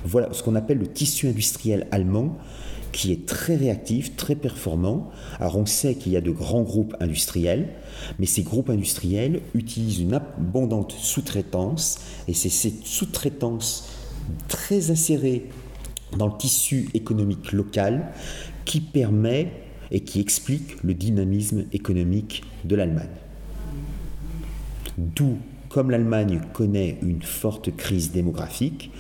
Voilà ce qu'on appelle le tissu industriel allemand, qui est très réactif, très performant. Alors on sait qu'il y a de grands groupes industriels, mais ces groupes industriels utilisent une abondante sous-traitance, et c'est cette sous-traitance très insérée dans le tissu économique local qui permet et qui explique le dynamisme économique de l'Allemagne. D'où, comme l'Allemagne connaît une forte crise démographique,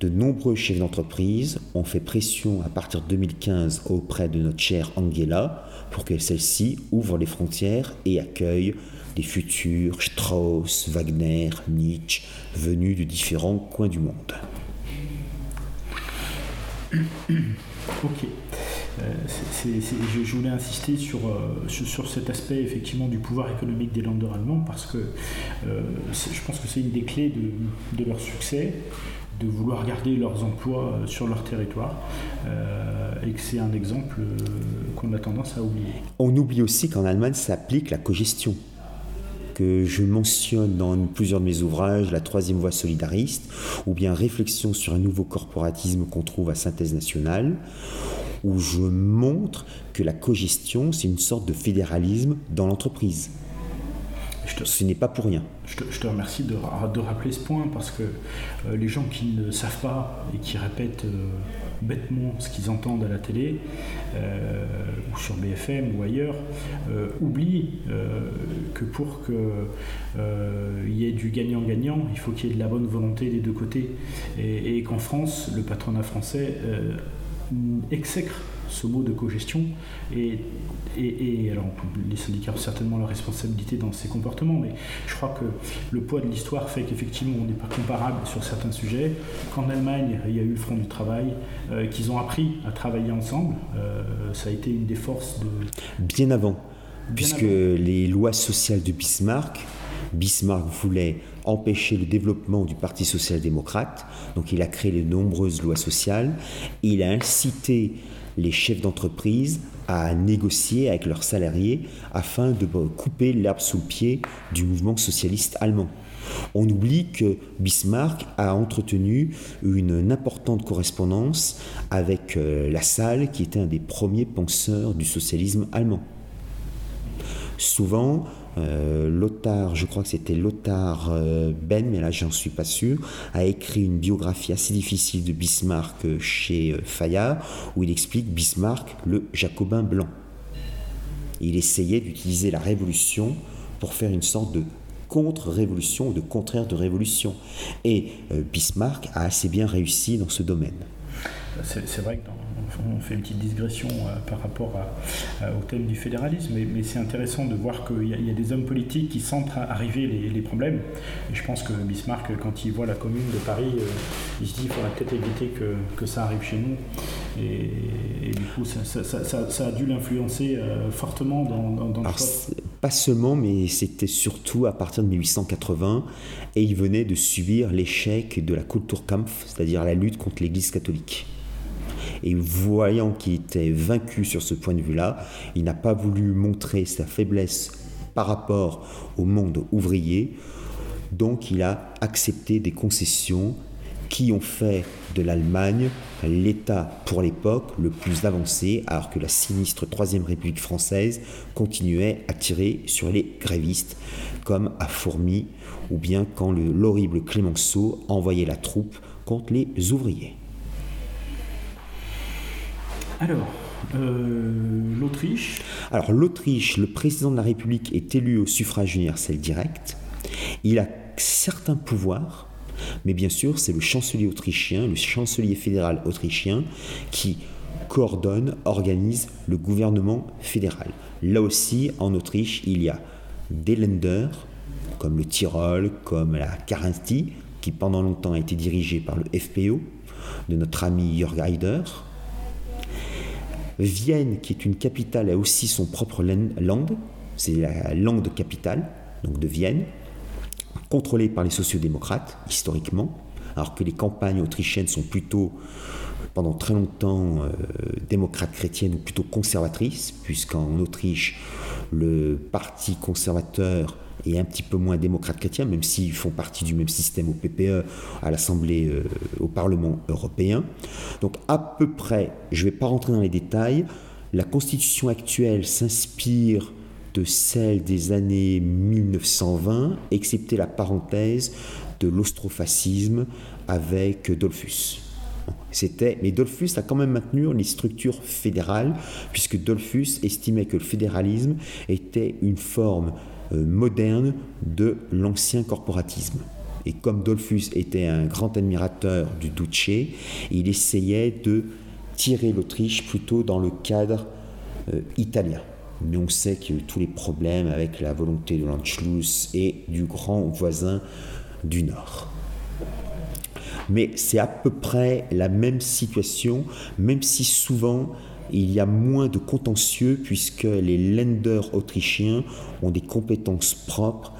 de nombreux chefs d'entreprise ont fait pression à partir de 2015 auprès de notre chère Angela pour que celle-ci ouvre les frontières et accueille des futurs Strauss, Wagner, Nietzsche venus de différents coins du monde. Ok. Euh, je, voulais insister sur, euh, sur, cet aspect effectivement du pouvoir économique des Länder allemands parce que euh, je pense que c'est une des clés de, leur succès de vouloir garder leurs emplois sur leur territoire et que c'est un exemple qu'on a tendance à oublier. On oublie aussi qu'en Allemagne s'applique la cogestion que je mentionne dans plusieurs de mes ouvrages, La troisième voie solidariste, ou bien Réflexion sur un nouveau corporatisme qu'on trouve à Synthèse nationale, où je montre que la cogestion, c'est une sorte de fédéralisme dans l'entreprise. Ce n'est pas pour rien. Je te, remercie de, rappeler ce point parce que euh, les gens qui ne savent pas et qui répètent euh, bêtement ce qu'ils entendent à la télé euh, ou sur BFM ou ailleurs oublient que pour qu'il y ait du gagnant-gagnant, il faut qu'il y ait de la bonne volonté des deux côtés et, et qu'en France, le patronat français exècre ce mot de cogestion. Et, et, alors, les syndicats ont certainement leur responsabilité dans ces comportements, mais je crois que le poids de l'histoire fait qu'effectivement, on n'est pas comparable sur certains sujets. Qu'en Allemagne, il y a eu le Front du Travail, euh, qu'ils ont appris à travailler ensemble, euh, ça a été une des forces de. Bien avant, puisque les lois sociales de Bismarck Bismarck voulait empêcher le développement du Parti social-démocrate, donc il a créé de nombreuses lois sociales, il a incité les chefs d'entreprise à négocier avec leurs salariés afin de couper l'herbe sous le pied du mouvement socialiste allemand. On oublie que Bismarck a entretenu une importante correspondance avec euh, La Salle, qui était un des premiers penseurs du socialisme allemand. Souvent, euh, Lothar, je crois que c'était Lothar euh, Ben, mais là j'en suis pas sûr, a écrit une biographie assez difficile de Bismarck chez Fayard, où il explique Bismarck le jacobin blanc. Il essayait d'utiliser la révolution pour faire une sorte de contre-révolution ou de contraire de révolution. Et Bismarck a assez bien réussi dans ce domaine. C'est vrai que on fait une petite digression euh, par rapport au thème du fédéralisme, mais, c'est intéressant de voir qu'il y, a des hommes politiques qui sentent arriver les, problèmes. Et je pense que Bismarck, quand il voit la commune de Paris, euh, il se dit qu'il faudrait peut-être éviter que, ça arrive chez nous. Et, du coup, ça, a dû l'influencer euh, fortement dans, dans, le Pas seulement, mais c'était surtout à partir de 1880, et il venait de subir l'échec de la Kulturkampf, c'est-à-dire la lutte contre l'Église catholique. Et voyant qu'il était vaincu sur ce point de vue-là, il n'a pas voulu montrer sa faiblesse par rapport au monde ouvrier. Donc il a accepté des concessions qui ont fait de l'Allemagne l'État pour l'époque le plus avancé, alors que la sinistre Troisième République française continuait à tirer sur les grévistes, comme à Fourmi, ou bien quand l'horrible Clémenceau envoyait la troupe contre les ouvriers. Alors, euh, l'Autriche Alors, l'Autriche, le président de la République est élu au suffrage universel direct. Il a certains pouvoirs, mais bien sûr, c'est le chancelier autrichien, le chancelier fédéral autrichien, qui coordonne, organise le gouvernement fédéral. Là aussi, en Autriche, il y a des lenders, comme le Tyrol, comme la Carinthie, qui pendant longtemps a été dirigé par le FPO, de notre ami Jörg Haider, Vienne, qui est une capitale, a aussi son propre land, c'est la langue capitale, donc de Vienne, contrôlée par les sociodémocrates, historiquement, alors que les campagnes autrichiennes sont plutôt, pendant très longtemps, euh, démocrates chrétiennes ou plutôt conservatrices, puisqu'en Autriche, le parti conservateur et un petit peu moins démocrate chrétien, même s'ils font partie du même système au PPE, à l'Assemblée, euh, au Parlement européen. Donc à peu près, je ne vais pas rentrer dans les détails, la constitution actuelle s'inspire de celle des années 1920, excepté la parenthèse de l'austrofascisme avec Dolphus. C'était, mais Dolphus a quand même maintenu les structures fédérales, puisque Dolphus estimait que le fédéralisme était une forme moderne de l'ancien corporatisme. Et comme Dolphus était un grand admirateur du Duce, il essayait de tirer l'Autriche plutôt dans le cadre euh, italien. Mais on sait que tous les problèmes avec la volonté de l'Anschluss et du grand voisin du Nord. Mais c'est à peu près la même situation, même si souvent il y a moins de contentieux puisque les lenders autrichiens ont des compétences propres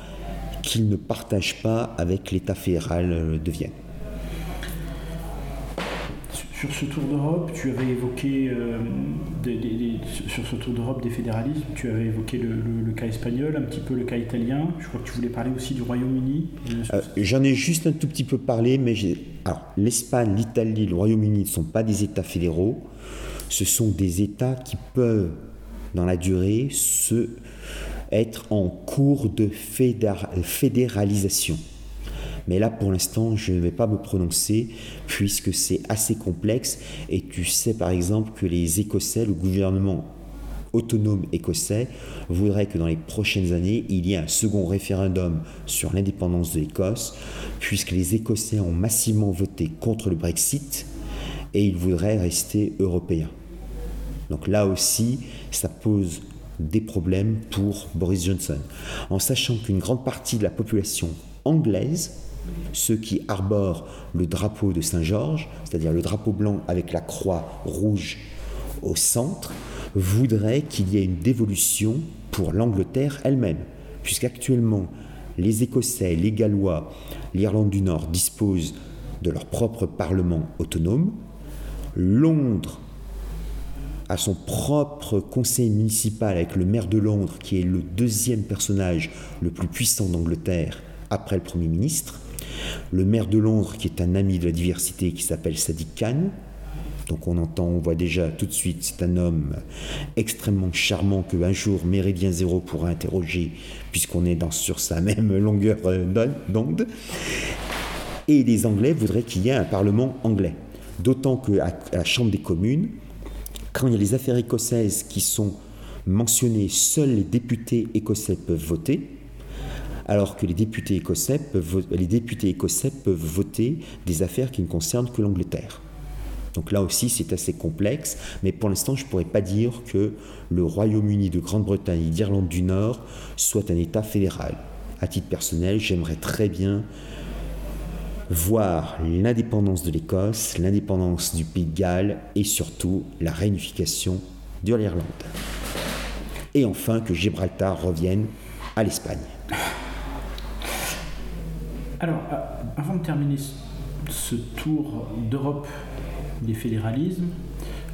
qu'ils ne partagent pas avec l'État fédéral de Vienne. Sur ce tour d'Europe, tu avais évoqué euh, sur ce tour d'Europe des fédéralismes, tu avais évoqué le, cas espagnol, un petit peu le cas italien. Je crois que tu voulais parler aussi du Royaume-Uni. Euh, j'en ai juste un tout petit peu parlé, mais l'Espagne, l'Italie, le Royaume-Uni ne sont pas des États fédéraux ce sont des États qui peuvent, dans la durée, se, être en cours de fédéralisation. Mais là, pour l'instant, je ne vais pas me prononcer puisque c'est assez complexe. Et tu sais, par exemple, que les Écossais, le gouvernement autonome écossais, voudrait que dans les prochaines années, il y ait un second référendum sur l'indépendance de l'Écosse, puisque les Écossais ont massivement voté contre le Brexit et il voudrait rester européen. Donc là aussi, ça pose des problèmes pour Boris Johnson, en sachant qu'une grande partie de la population anglaise, ceux qui arborent le drapeau de Saint-Georges, c'est-à-dire le drapeau blanc avec la croix rouge au centre, voudraient qu'il y ait une dévolution pour l'Angleterre elle-même, puisqu'actuellement les Écossais, les Gallois, l'Irlande du Nord disposent de leur propre parlement autonome, Londres a son propre conseil municipal avec le maire de Londres, qui est le deuxième personnage le plus puissant d'Angleterre après le Premier ministre. Le maire de Londres, qui est un ami de la diversité, qui s'appelle Sadiq Khan, Donc on entend, on voit déjà tout de suite, c'est un homme extrêmement charmant que un jour Méridien Zéro pourra interroger, puisqu'on est dans, sur sa même *laughs* longueur d'onde. Et les Anglais voudraient qu'il y ait un Parlement anglais. D'autant qu'à la Chambre des communes, quand il y a les affaires écossaises qui sont mentionnées, seuls les députés écossais peuvent voter alors que les députés écossais peuvent, les députés écossais peuvent voter des affaires qui ne concernent que l'Angleterre. Donc là aussi, c'est assez complexe, mais pour l'instant, je ne pourrais pas dire que le Royaume-Uni de Grande-Bretagne et d'Irlande du Nord soit un État fédéral. À titre personnel, j'aimerais très bien voir l'indépendance de l'Écosse, l'indépendance du Pays de Galles et surtout la réunification de l'Irlande. Et enfin que Gibraltar revienne à l'Espagne. Alors, euh, avant de terminer ce tour d'Europe des fédéralismes,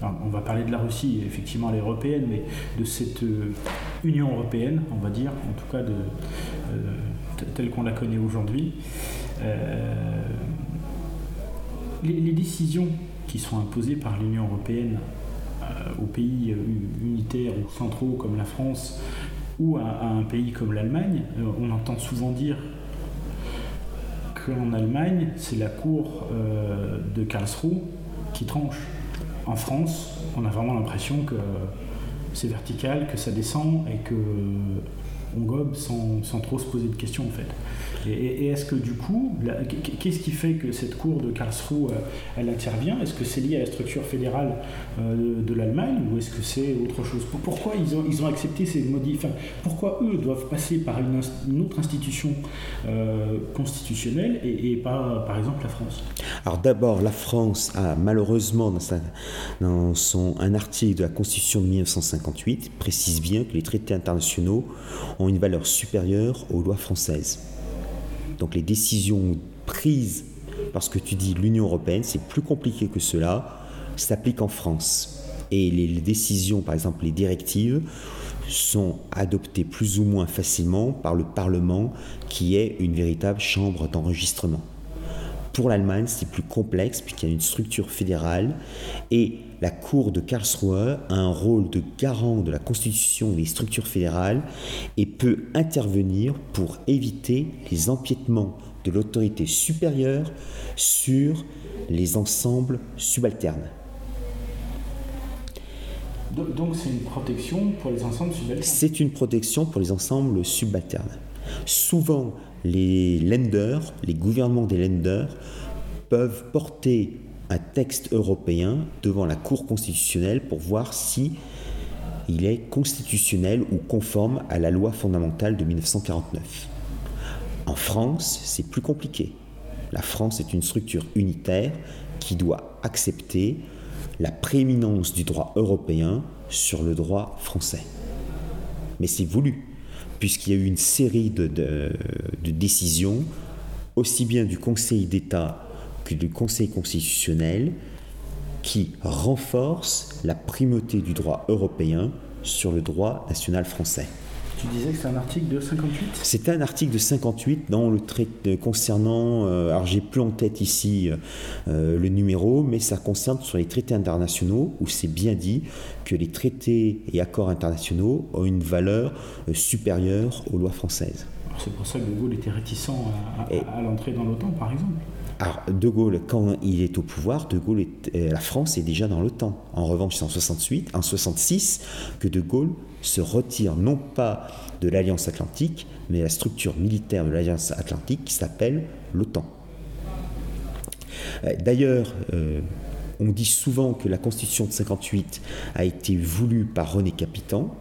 on va parler de la Russie, effectivement elle est européenne, mais de cette euh, Union européenne, on va dire, en tout cas euh, telle qu'on la connaît aujourd'hui. Les, décisions qui sont imposées par l'Union européenne aux pays unitaires ou centraux comme la France ou à un pays comme l'Allemagne, on entend souvent dire qu'en Allemagne, c'est la cour euh, de Karlsruhe qui tranche. En France, on a vraiment l'impression que c'est vertical, que ça descend et que on gobe sans, sans, trop se poser de questions en fait. Et, est-ce que du coup, qu'est-ce qui fait que cette cour de Karlsruhe, euh, elle intervient? Est-ce que c'est lié à la structure fédérale euh, de, l'Allemagne ou est-ce que c'est autre chose? Pourquoi ils ont, accepté ces modifications Pourquoi eux doivent passer par une, autre institution euh, constitutionnelle et, pas par exemple la France? Alors d'abord, la France a malheureusement dans, dans son, un article de la Constitution de 1958 précise bien que les traités internationaux ont une valeur supérieure aux lois françaises. Donc les décisions prises, parce que tu dis l'Union européenne, c'est plus compliqué que cela, s'appliquent en France. Et les, décisions, par exemple les directives, sont adoptées plus ou moins facilement par le Parlement, qui est une véritable chambre d'enregistrement. Pour l'Allemagne, c'est plus complexe puisqu'il y a une structure fédérale et la Cour de Karlsruhe a un rôle de garant de la constitution des structures fédérales et peut intervenir pour éviter les empiétements de l'autorité supérieure sur les ensembles subalternes. Donc c'est une protection pour les ensembles subalternes C'est une protection pour les ensembles subalternes. Souvent, les lenders, les gouvernements des lenders, peuvent porter un texte européen devant la Cour constitutionnelle pour voir si il est constitutionnel ou conforme à la loi fondamentale de 1949. En France, c'est plus compliqué. La France est une structure unitaire qui doit accepter la prééminence du droit européen sur le droit français. Mais c'est voulu, puisqu'il y a eu une série de, de décisions, aussi bien du Conseil d'État du Conseil constitutionnel qui renforce la primauté du droit européen sur le droit national français. Tu disais que c'est un article de 58 C'est un article de 58 dans le traité concernant, euh, alors j'ai plus en tête ici euh, le numéro, mais ça concerne sur les traités internationaux où c'est bien dit que les traités et accords internationaux ont une valeur euh, supérieure aux lois françaises. C'est pour ça que De Gaulle était réticent à, à l'entrée dans l'OTAN, par exemple. Alors, De Gaulle, quand il est au pouvoir, De Gaulle euh, la France est déjà dans l'OTAN. En revanche, c'est en 68, en 66 que De Gaulle se retire non pas de l'Alliance Atlantique, mais la structure militaire de l'Alliance Atlantique qui s'appelle l'OTAN. Euh, d'ailleurs, euh, on dit souvent que la Constitution de 58 a été voulue par René Capitan,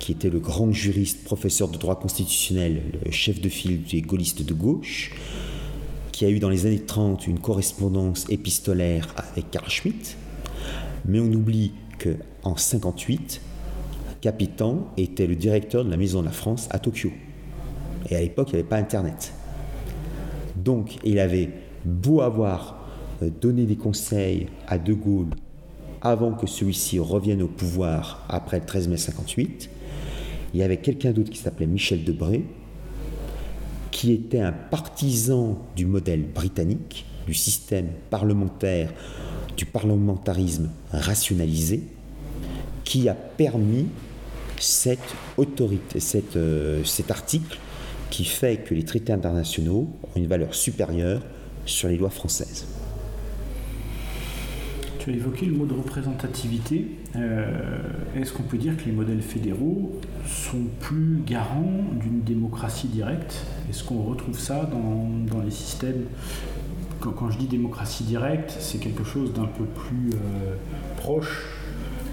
qui était le grand juriste, professeur de droit constitutionnel, le chef de file des gaullistes de gauche qui a eu dans les années 30 une correspondance épistolaire avec Carl Schmitt, mais on oublie que en 58, Capitan était le directeur de la Maison de la France à Tokyo. Et à l'époque, il n'y avait pas Internet. Donc, il avait beau avoir euh, donné des conseils à De Gaulle avant que celui-ci revienne au pouvoir après le 13 mai 58, il y avait quelqu'un d'autre qui s'appelait Michel Debré, qui était un partisan du modèle britannique, du système parlementaire du parlementarisme rationalisé qui a permis euh, cet article qui fait que les traités internationaux ont une valeur supérieure sur les lois françaises. Tu as évoqué le mot de représentativité. Euh, est-ce qu'on peut dire que les modèles fédéraux sont plus garants d'une démocratie directe? Est-ce qu'on retrouve ça dans, les systèmes? Quand, je dis démocratie directe, c'est quelque chose d'un peu plus euh, proche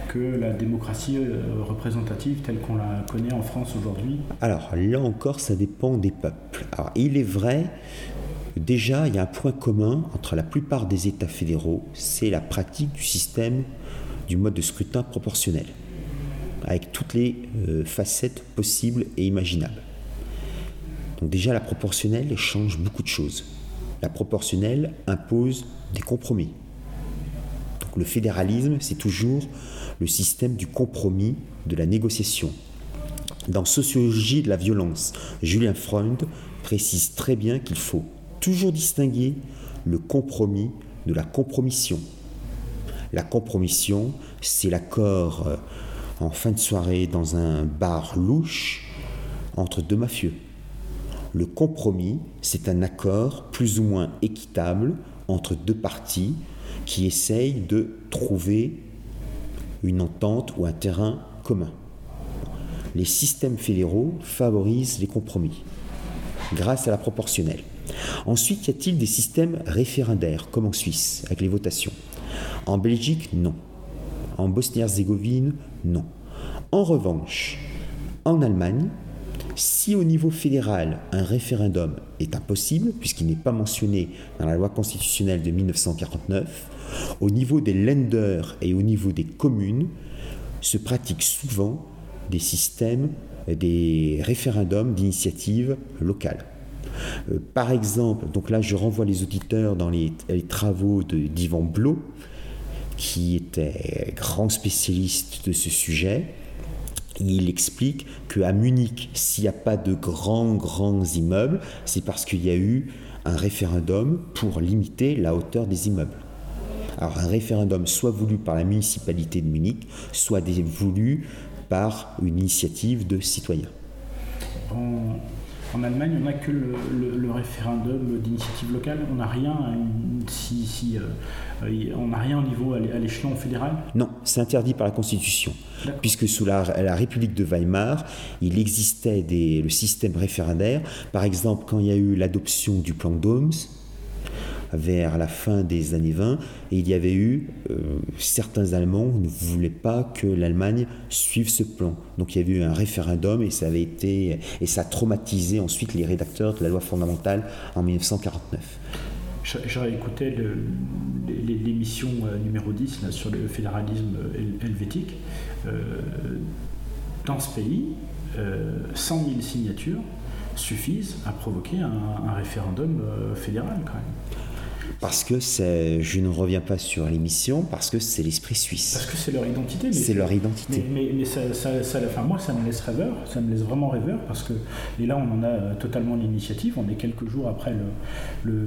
que la démocratie euh, représentative telle qu'on la connaît en France aujourd'hui Alors là encore, ça dépend des peuples. Alors il est vrai, déjà, il y a un point commun entre la plupart des États fédéraux, c'est la pratique du système du mode de scrutin proportionnel, avec toutes les euh, facettes possibles et imaginables. Donc déjà, la proportionnelle change beaucoup de choses. La proportionnelle impose des compromis. Donc le fédéralisme, c'est toujours le système du compromis, de la négociation. Dans Sociologie de la violence, Julien Freund précise très bien qu'il faut toujours distinguer le compromis de la compromission. La compromission, c'est l'accord euh, en fin de soirée dans un bar louche entre deux mafieux. Le compromis, c'est un accord plus ou moins équitable entre deux parties qui essayent de trouver une entente ou un terrain commun. Les systèmes fédéraux favorisent les compromis grâce à la proportionnelle. Ensuite, y a-t-il des systèmes référendaires comme en Suisse avec les votations? En Belgique, non. En Bosnie-Herzégovine, non. En revanche, en Allemagne, si au niveau fédéral un référendum est impossible, puisqu'il n'est pas mentionné dans la loi constitutionnelle de 1949, au niveau des lenders et au niveau des communes, se pratiquent souvent des systèmes, des référendums d'initiative locale. Euh, par exemple, donc là je renvoie les auditeurs dans les, travaux d'Yvan Blot, qui était grand spécialiste de ce sujet. Il explique qu'à Munich, s'il n'y a pas de grands, grands immeubles, c'est parce qu'il y a eu un référendum pour limiter la hauteur des immeubles. Alors un référendum soit voulu par la municipalité de Munich, soit voulu par une initiative de citoyens. En, Allemagne, on n'a que le, référendum d'initiative locale. On n'a rien, si, euh, on n'a rien au niveau à l'échelon fédéral. Non, c'est interdit par la Constitution, puisque sous la, République de Weimar, il existait le système référendaire. Par exemple, quand il y a eu l'adoption du plan d'Oms, vers la fin des années 20, et il y avait eu euh, certains Allemands ne voulaient pas que l'Allemagne suive ce plan. Donc il y avait eu un référendum et ça avait été et ça a traumatisé ensuite les rédacteurs de la loi fondamentale en 1949. J'ai écouté l'émission euh, numéro 10 sur le fédéralisme helvétique. Euh, dans ce pays, 100 000 signatures suffisent à provoquer un référendum fédéral quand même parce que je ne reviens pas sur l'émission, parce que c'est l'esprit suisse. Parce que c'est leur identité. C'est leur identité. Mais, mais, ça, enfin, moi, ça me laisse rêveur, ça me laisse vraiment rêveur, parce que, et là, on en a euh, totalement l'initiative, on est quelques jours après le,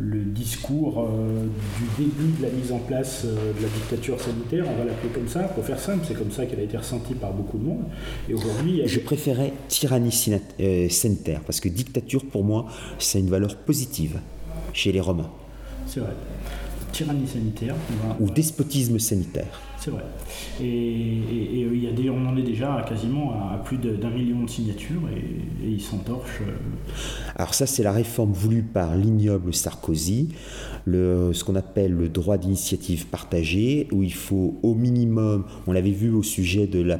le, discours euh, du début de la mise en place euh, de la dictature sanitaire, on va l'appeler comme ça, pour faire simple, c'est comme ça qu'elle a été ressentie par beaucoup de monde. Et aujourd'hui... Je préférais tyrannie sanitaire, parce que dictature, pour moi, c'est une valeur positive chez les Romains. C'est vrai. Tyrannie sanitaire. Ou despotisme sanitaire. C'est vrai. Et, il y a des, on en est déjà quasiment à plus d'un million de signatures et, ils s'entorchent. Euh. Alors ça, c'est la réforme voulue par l'ignoble Sarkozy, le, ce qu'on appelle le droit d'initiative partagée, où il faut au minimum, on l'avait vu au sujet de la,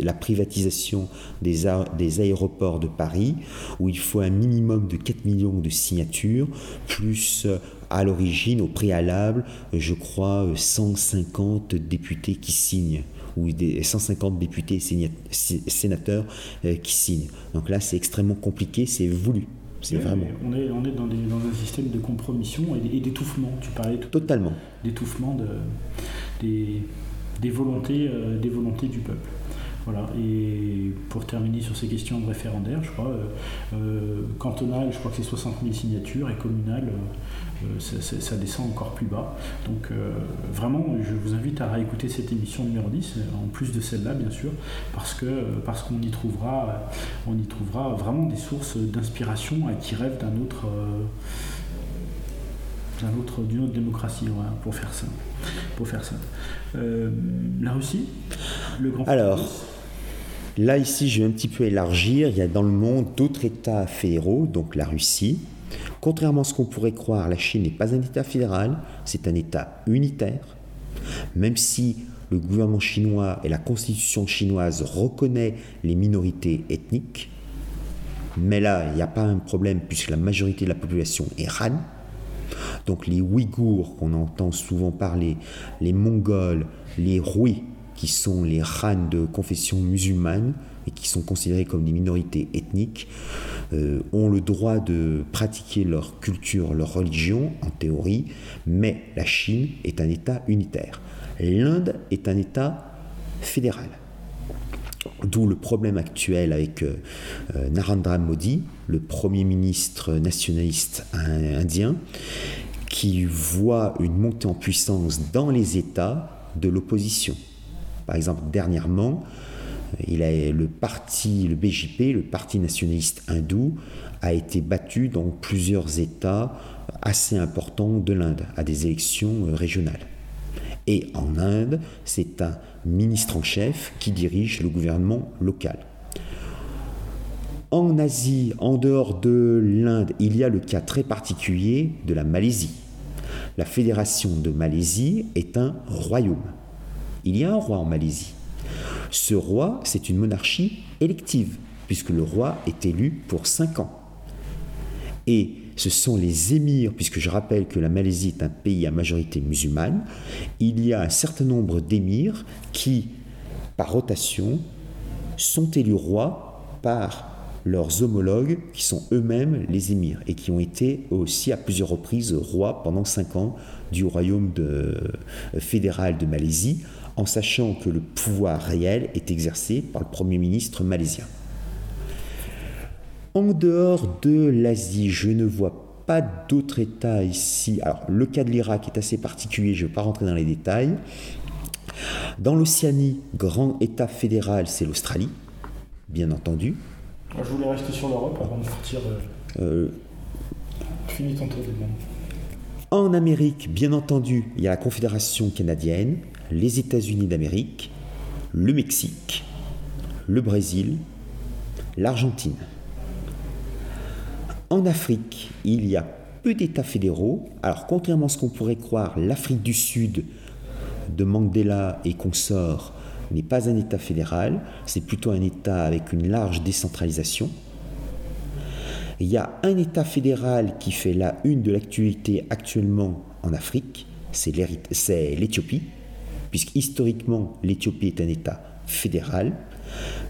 la privatisation des, des aéroports de Paris, où il faut un minimum de 4 millions de signatures, plus à l'origine, au préalable, je crois, 150 députés qui signent ou des 150 députés et sénateurs euh, qui signent. Donc là, c'est extrêmement compliqué, c'est voulu. Vraiment. On est, on est dans, un système de compromission et d'étouffement. Tu parlais tout totalement d'étouffement de, des, des, volontés, euh, des volontés du peuple. Voilà. Et pour terminer sur ces questions de référendaire, je crois, cantonal, je crois que c'est 60 000 signatures, et communal, ça, descend encore plus bas. Donc vraiment, je vous invite à réécouter cette émission numéro 10, en plus de celle-là, bien sûr, parce que parce qu'on y trouvera, on y trouvera vraiment des sources d'inspiration qui rêvent d'un autre d'une autre, autre démocratie pour faire ça. Pour faire ça. Euh, la Russie, le grand. Alors, là ici, je vais un petit peu élargir. Il y a dans le monde d'autres États fédéraux, donc la Russie. Contrairement à ce qu'on pourrait croire, la Chine n'est pas un État fédéral, c'est un État unitaire. Même si le gouvernement chinois et la constitution chinoise reconnaissent les minorités ethniques, mais là, il n'y a pas un problème puisque la majorité de la population est Han. Donc les Ouïghours qu'on entend souvent parler, les Mongols, les Rouis, qui sont les Han de confession musulmane et qui sont considérés comme des minorités ethniques, euh, ont le droit de pratiquer leur culture, leur religion, en théorie, mais la Chine est un État unitaire. L'Inde est un État fédéral. D'où le problème actuel avec euh, euh, Narendra Modi, le Premier ministre nationaliste indien, qui voit une montée en puissance dans les États de l'opposition. Par exemple, dernièrement, il a, le parti, le BJP, le Parti nationaliste hindou, a été battu dans plusieurs États assez importants de l'Inde, à des élections euh, régionales. Et en Inde, c'est un ministre en chef qui dirige le gouvernement local. En Asie, en dehors de l'Inde, il y a le cas très particulier de la Malaisie. La fédération de Malaisie est un royaume. Il y a un roi en Malaisie. Ce roi, c'est une monarchie élective, puisque le roi est élu pour cinq ans. Et ce sont les émirs, puisque je rappelle que la Malaisie est un pays à majorité musulmane, il y a un certain nombre d'émirs qui, par rotation, sont élus rois par leurs homologues qui sont eux-mêmes les émirs et qui ont été aussi à plusieurs reprises rois pendant cinq ans du royaume euh, fédéral de Malaisie, en sachant que le pouvoir réel est exercé par le Premier ministre malaisien. En dehors de l'Asie, je ne vois pas d'autres États ici. Alors, le cas de l'Irak est assez particulier, je ne vais pas rentrer dans les détails. Dans l'Océanie, grand État fédéral, c'est l'Australie, bien entendu. Je voulais rester sur l'Europe avant de partir. Euh... Fini ton tour du monde. En Amérique, bien entendu, il y a la Confédération canadienne, les États-Unis d'Amérique, le Mexique, le Brésil, l'Argentine. En Afrique, il y a peu d'États fédéraux. Alors, contrairement à ce qu'on pourrait croire, l'Afrique du Sud de Mandela et consorts n'est pas un État fédéral, c'est plutôt un État avec une large décentralisation. Il y a un État fédéral qui fait la une de l'actualité actuellement en Afrique, c'est l'Éthiopie, puisque historiquement l'Éthiopie est un État fédéral.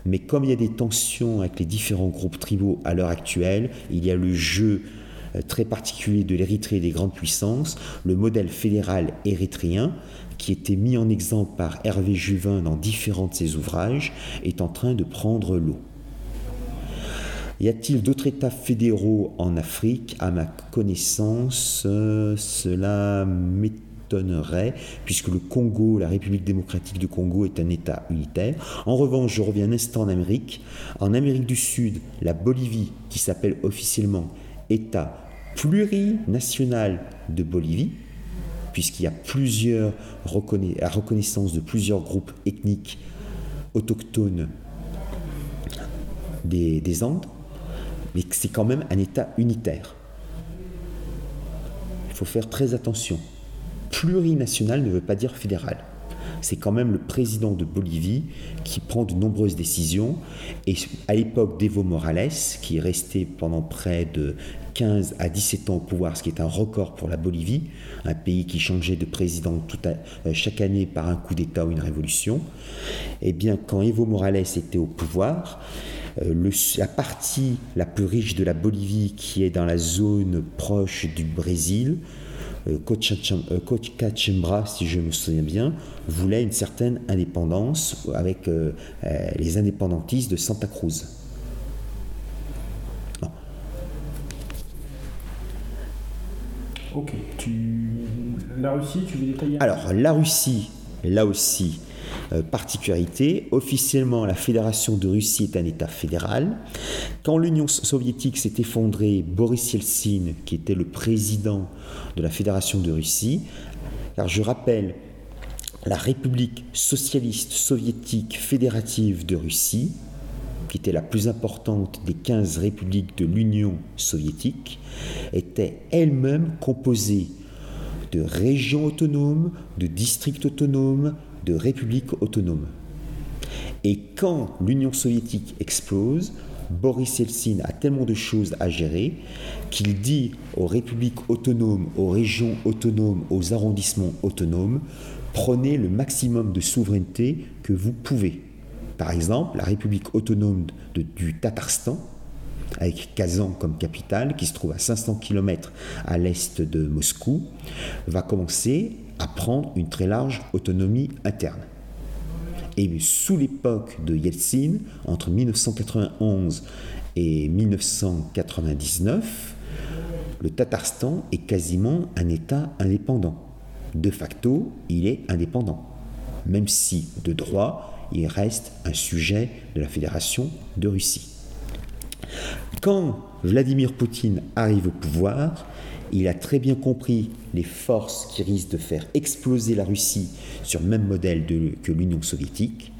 Mais comme il y a des tensions avec les différents groupes tribaux à l'heure actuelle, il y a le jeu euh, très particulier de l'Érythrée et des grandes puissances, le modèle fédéral érythréen, qui était mis en exemple par Hervé Juvin dans différents de ses ouvrages, est en train de prendre l'eau. Y a-t-il d'autres États fédéraux en Afrique? À ma connaissance, euh, cela m'est puisque le Congo, la République démocratique du Congo, est un État unitaire. En revanche, je reviens un instant en Amérique. En Amérique du Sud, la Bolivie, qui s'appelle officiellement État plurinational de Bolivie, puisqu'il y a plusieurs la reconnaissance de plusieurs groupes ethniques autochtones des, des Andes, mais c'est quand même un État unitaire. Il faut faire très attention plurinational ne veut pas dire fédéral. C'est quand même le président de Bolivie qui prend de nombreuses décisions. Et à l'époque d'Evo Morales, qui est resté pendant près de 15 à 17 ans au pouvoir, ce qui est un record pour la Bolivie, un pays qui changeait de président euh, chaque année par un coup d'État ou une révolution, eh bien, quand Evo Morales était au pouvoir, euh, la partie la plus riche de la Bolivie, qui est dans la zone proche du Brésil, Kochachembra, si je me souviens bien, voulait une certaine indépendance avec les indépendantistes de Santa Cruz. Ok. Tu... La Russie, tu veux détailler Alors, la Russie, là aussi, euh, particularité, officiellement la Fédération de Russie est un État fédéral. Quand l'Union soviétique s'est effondrée, Boris Yeltsin, qui était le président de la Fédération de Russie, car je rappelle, la République socialiste soviétique fédérative de Russie, qui était la plus importante des 15 républiques de l'Union soviétique, était elle-même composée de régions autonomes, de districts autonomes, de républiques autonomes. Et quand l'Union soviétique explose, Boris Yeltsin a tellement de choses à gérer qu'il dit aux républiques autonomes, aux régions autonomes, aux arrondissements autonomes, prenez le maximum de souveraineté que vous pouvez. Par exemple, la République autonome du Tatarstan, avec Kazan comme capitale, qui se trouve à 500 km à l'est de Moscou, va commencer à prendre une très large autonomie interne. Et sous l'époque de Yeltsin, entre 1991 et 1999, le Tatarstan est quasiment un État indépendant. De facto, il est indépendant, même si de droit, il reste un sujet de la Fédération de Russie. Quand Vladimir Poutine arrive au pouvoir, il a très bien compris les forces qui risquent de faire exploser la Russie sur le même modèle que l'Union soviétique.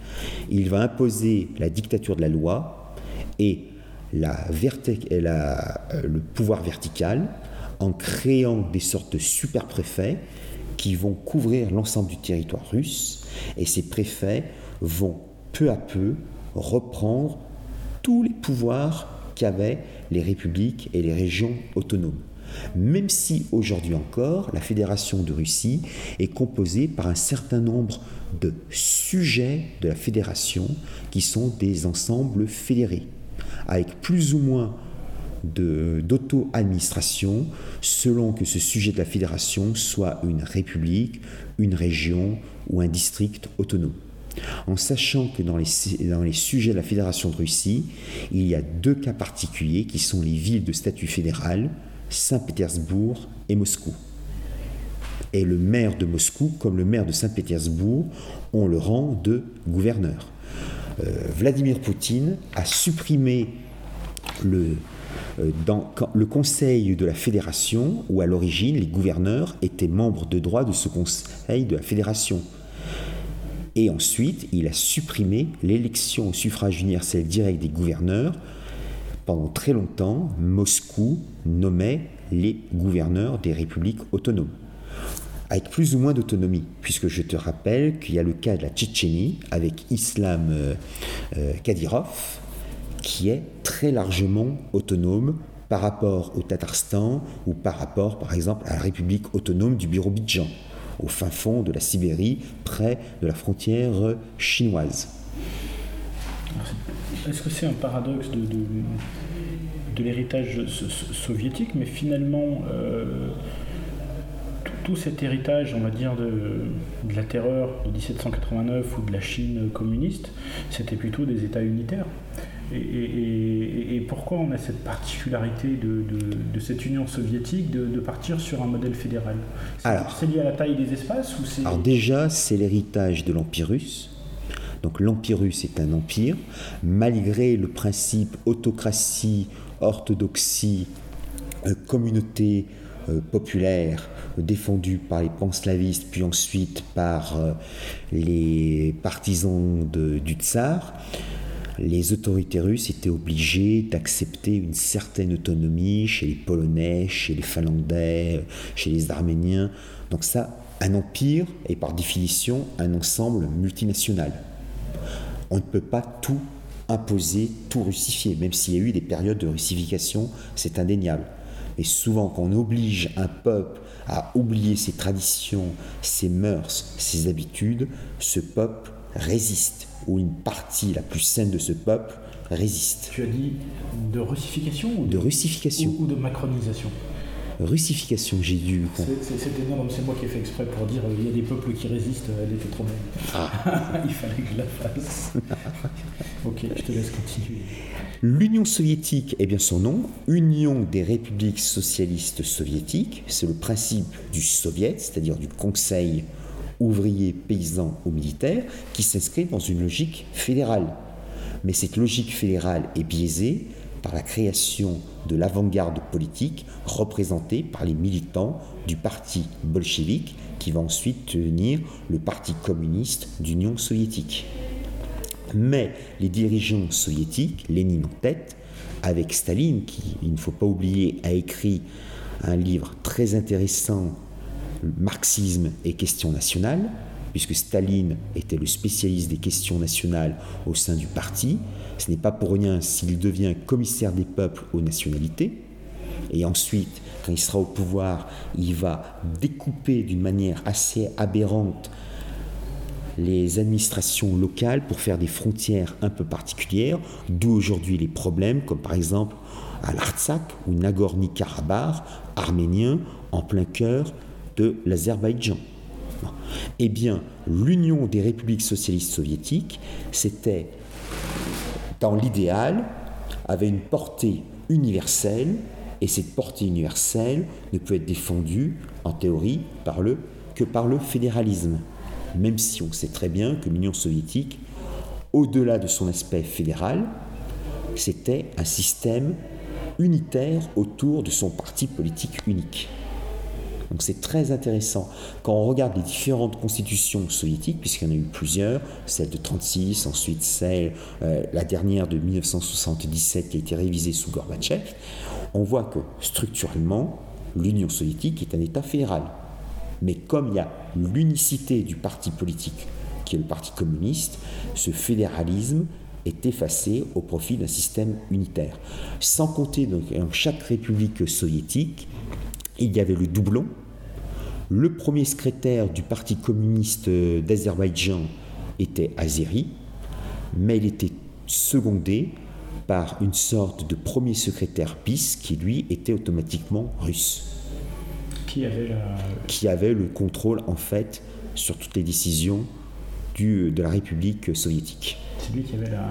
Il va imposer la dictature de la loi et la, euh, le pouvoir vertical en créant des sortes de super-préfets qui vont couvrir l'ensemble du territoire russe. Et ces préfets vont peu à peu reprendre tous les pouvoirs qu'avaient les républiques et les régions autonomes. Même si aujourd'hui encore, la Fédération de Russie est composée par un certain nombre de sujets de la Fédération qui sont des ensembles fédérés, avec plus ou moins d'auto-administration selon que ce sujet de la fédération soit une république, une région ou un district autonome. En sachant que dans les, sujets de la Fédération de Russie, il y a deux cas particuliers qui sont les villes de statut fédéral, Saint-Pétersbourg et Moscou. Et le maire de Moscou, comme le maire de Saint-Pétersbourg, ont le rang de gouverneur. Euh, Vladimir Poutine a supprimé euh, le conseil de la fédération, où à l'origine les gouverneurs étaient membres de droit de ce conseil de la fédération. Et ensuite, il a supprimé l'élection au suffrage universel direct des gouverneurs. Pendant très longtemps, Moscou nommait les gouverneurs des républiques autonomes avec plus ou moins d'autonomie, puisque je te rappelle qu'il y a le cas de la Tchétchénie avec Islam euh, euh, Kadyrov, qui est très largement autonome par rapport au Tatarstan ou par rapport, par exemple, à la République autonome du Birobidjan au fin fond de la Sibérie, près de la frontière chinoise. Est-ce que c'est un paradoxe de, de, l'héritage soviétique, mais finalement, euh, tout, cet héritage, on va dire, de, de, la terreur de 1789 ou de la Chine communiste, c'était plutôt des États unitaires. Et, pourquoi on a cette particularité de, cette Union soviétique de, partir sur un modèle fédéral? C'est lié à la taille des espaces ou Alors déjà, c'est l'héritage de l'Empire russe. Donc l'Empire russe est un empire, malgré le principe autocratie, orthodoxie, euh, communauté euh, populaire défendu par les panslavistes, puis ensuite par euh, les partisans du tsar les autorités russes étaient obligées d'accepter une certaine autonomie chez les Polonais, chez les Finlandais, chez les Arméniens. Donc ça, un empire est par définition un ensemble multinational. On ne peut pas tout imposer, tout russifier, même s'il y a eu des périodes de russification, c'est indéniable. Et souvent, quand on oblige un peuple à oublier ses traditions, ses mœurs, ses habitudes, ce peuple résiste où une partie la plus saine de ce peuple résiste. Tu as dit de russification ou de, russification ou, de macronisation? Russification, j'ai dû. C'était non, c'est moi qui ai fait exprès pour dire il y a des peuples qui résistent, elle était trop belle. Ah. *laughs* il fallait que je la fasse. *laughs* ok, je te laisse continuer. L'Union soviétique est bien son nom, Union des républiques socialistes soviétiques, c'est le principe du soviet, c'est-à-dire du conseil ouvrier, paysan ou militaire, qui s'inscrit dans une logique fédérale. Mais cette logique fédérale est biaisée par la création de l'avant-garde politique représentée par les militants du parti bolchevique qui va ensuite devenir le parti communiste d'Union soviétique. Mais les dirigeants soviétiques, Lénine en tête, avec Staline, qui, il ne faut pas oublier, a écrit un livre très intéressant, Marxisme et questions nationales, puisque Staline était le spécialiste des questions nationales au sein du parti. Ce n'est pas pour rien s'il devient commissaire des peuples aux nationalités. Et ensuite, quand il sera au pouvoir, il va découper d'une manière assez aberrante les administrations locales pour faire des frontières un peu particulières, d'où aujourd'hui les problèmes, comme par exemple à l'Artsakh ou Nagorno-Karabakh, arménien, en plein cœur de l'Azerbaïdjan. Eh bien, l'Union des républiques socialistes soviétiques, c'était, dans l'idéal, avait une portée universelle, et cette portée universelle ne peut être défendue, en théorie, par le, que par le fédéralisme même si on sait très bien que l'Union soviétique, au-delà de son aspect fédéral, c'était un système unitaire autour de son parti politique unique. Donc c'est très intéressant. Quand on regarde les différentes constitutions soviétiques, puisqu'il y en a eu plusieurs, celle de 36, ensuite celle, euh, la dernière de 1977 qui a été révisée sous Gorbatchev, on voit que structurellement, l'Union soviétique est un État fédéral. Mais comme il y a l'unicité du parti politique, qui est le Parti communiste, ce fédéralisme est effacé au profit d'un système unitaire. Sans compter donc chaque république soviétique, il y avait le doublon. Le premier secrétaire du Parti communiste d'Azerbaïdjan était azéri, mais il était secondé par une sorte de premier secrétaire PIS qui lui était automatiquement russe qui avait, le contrôle en fait sur toutes les décisions du, de la République soviétique. C'est lui qui avait la,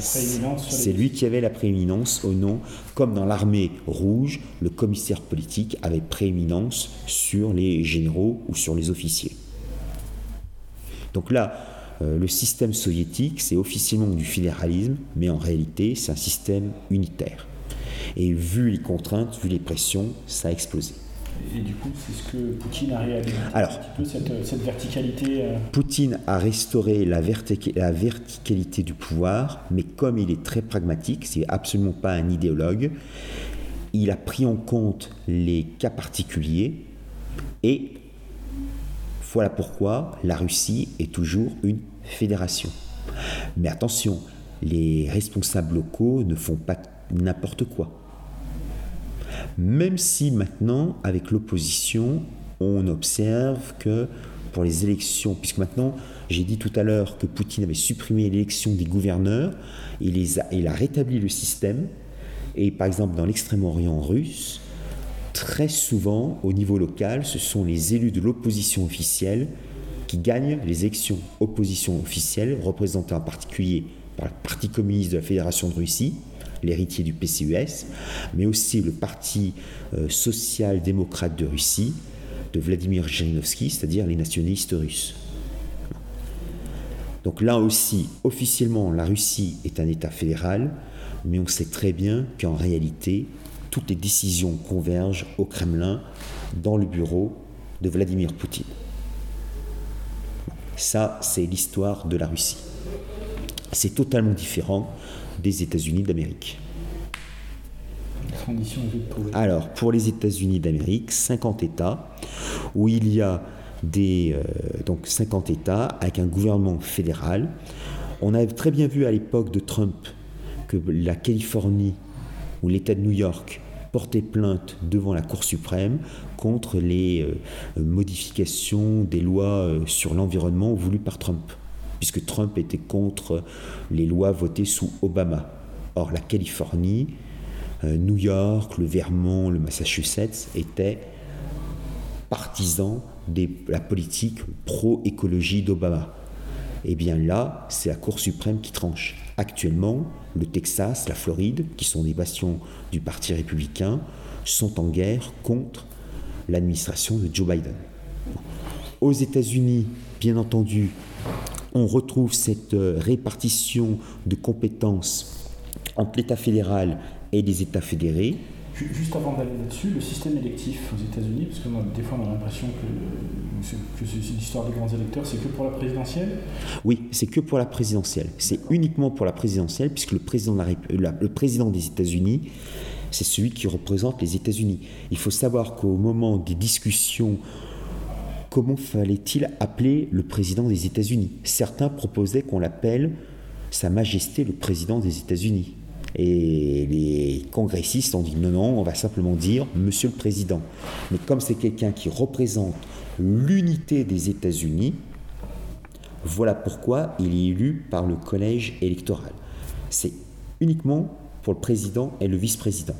prééminence. C'est lui qui avait la prééminence au nom, comme dans l'armée rouge, le commissaire politique avait prééminence sur les généraux ou sur les officiers. Donc là, euh, le système soviétique, c'est officiellement du fédéralisme, mais en réalité, c'est un système unitaire. Et vu les contraintes, vu les pressions, ça a explosé. Et du coup, c'est ce que Poutine a réalisé Alors, un petit peu cette, verticalité. Euh, Poutine a restauré la, la, verticalité du pouvoir, mais comme il est très pragmatique, c'est absolument pas un idéologue, il a pris en compte les cas particuliers et voilà pourquoi la Russie est toujours une fédération. Mais attention, les responsables locaux ne font pas n'importe quoi. Même si maintenant, avec l'opposition, on observe que pour les élections, puisque maintenant, j'ai dit tout à l'heure que Poutine avait supprimé l'élection des gouverneurs, il, les a, il a rétabli le système, et par exemple dans l'extrême-orient russe, très souvent, au niveau local, ce sont les élus de l'opposition officielle qui gagnent les élections. Opposition officielle, représentées en particulier par le Parti communiste de la Fédération de Russie, l'héritier du PCUS, mais aussi le Parti euh, social-démocrate de Russie, de Vladimir Zhirinovsky, c'est-à-dire les nationalistes russes. Donc là aussi, officiellement, la Russie est un État fédéral, mais on sait très bien qu'en réalité, toutes les décisions convergent au Kremlin, dans le bureau de Vladimir Poutine. Ça, c'est l'histoire de la Russie. C'est totalement différent des États-Unis d'Amérique. Alors, pour les États-Unis d'Amérique, 50 États, où il y a des, euh, donc 50 États avec un gouvernement fédéral. On a très bien vu à l'époque de Trump que la Californie ou l'État de New York portait plainte devant la Cour suprême contre les euh, modifications des lois euh, sur l'environnement voulues par Trump puisque Trump était contre les lois votées sous Obama. Or, la Californie New York, le Vermont, le Massachusetts étaient partisans de la politique pro-écologie d'Obama. Et eh bien là, c'est la Cour suprême qui tranche. Actuellement, le Texas, la Floride, qui sont des bastions du Parti républicain, sont en guerre contre l'administration de Joe Biden. Aux États-Unis, bien entendu, on retrouve cette euh, répartition de compétences entre l'État fédéral et les États fédérés. Juste avant d'aller là-dessus, le système électif aux États-Unis, parce que des fois on a l'impression que, que l'histoire des grands électeurs, c'est que pour la présidentielle? Oui, c'est que pour la présidentielle. C'est uniquement pour la présidentielle, puisque le président, le président des États-Unis, c'est celui qui représente les États-Unis. Il faut savoir qu'au moment des discussions comment fallait-il appeler le président des États-Unis? Certains proposaient qu'on l'appelle Sa Majesté le président des États-Unis. Et les congressistes ont dit non, non, on va simplement dire Monsieur le Président. Mais comme c'est quelqu'un qui représente l'unité des États-Unis, voilà pourquoi il est élu par le collège électoral. C'est uniquement pour le président et le vice-président.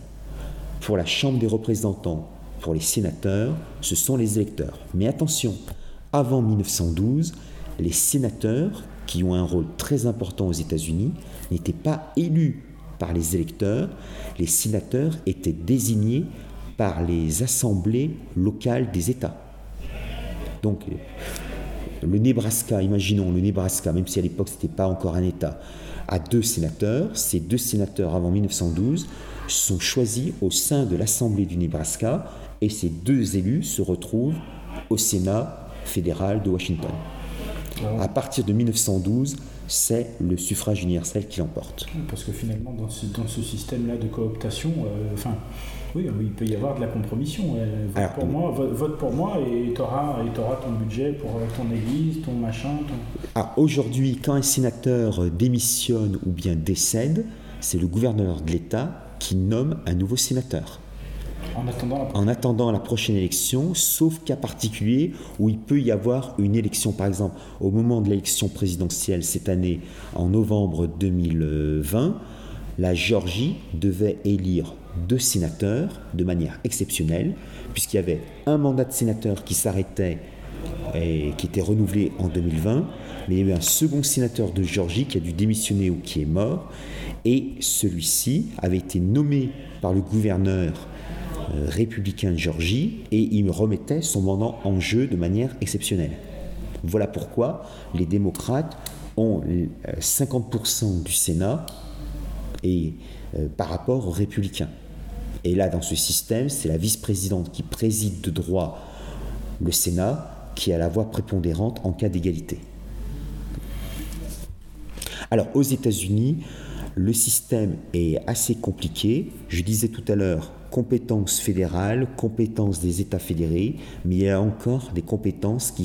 Pour la Chambre des représentants, pour les sénateurs, ce sont les électeurs. Mais attention, avant 1912, les sénateurs, qui ont un rôle très important aux États-Unis, n'étaient pas élus par les électeurs. Les sénateurs étaient désignés par les assemblées locales des États. Donc, le Nebraska, imaginons le Nebraska, même si à l'époque ce n'était pas encore un État, a deux sénateurs. Ces deux sénateurs, avant 1912, sont choisis au sein de l'Assemblée du Nebraska et ces deux élus se retrouvent au Sénat fédéral de Washington. À partir de 1912, c'est le suffrage universel qui l'emporte. Parce que finalement, dans ce, dans ce système-là de cooptation, euh, enfin, oui, il peut y avoir de la compromission. Vote, pour, moi, vote, pour moi et tu auras, ton budget pour ton église, ton machin. Ah, aujourd'hui, quand un sénateur démissionne ou bien décède, c'est le gouverneur de l'État qui nomme un nouveau sénateur. En attendant, la... prochaine élection, sauf cas particulier où il peut y avoir une élection. Par exemple, au moment de l'élection présidentielle cette année, en novembre 2020, la Géorgie devait élire deux sénateurs de manière exceptionnelle, puisqu'il y avait un mandat de sénateur qui s'arrêtait et qui était renouvelé en 2020, mais il y a eu un second sénateur de Géorgie qui a dû démissionner ou qui est mort, et celui-ci avait été nommé par le gouverneur républicain de Géorgie et il remettait son mandat en jeu de manière exceptionnelle. Voilà pourquoi les démocrates ont 50% euh, du Sénat et, euh, par rapport aux républicains. Et là, dans ce système, c'est la vice-présidente qui préside de droit le Sénat qui a la voix prépondérante en cas d'égalité. Alors, aux États-Unis, le système est assez compliqué. Je disais tout à l'heure, compétences fédérales, compétences des États fédérés, mais il y a encore des compétences qui,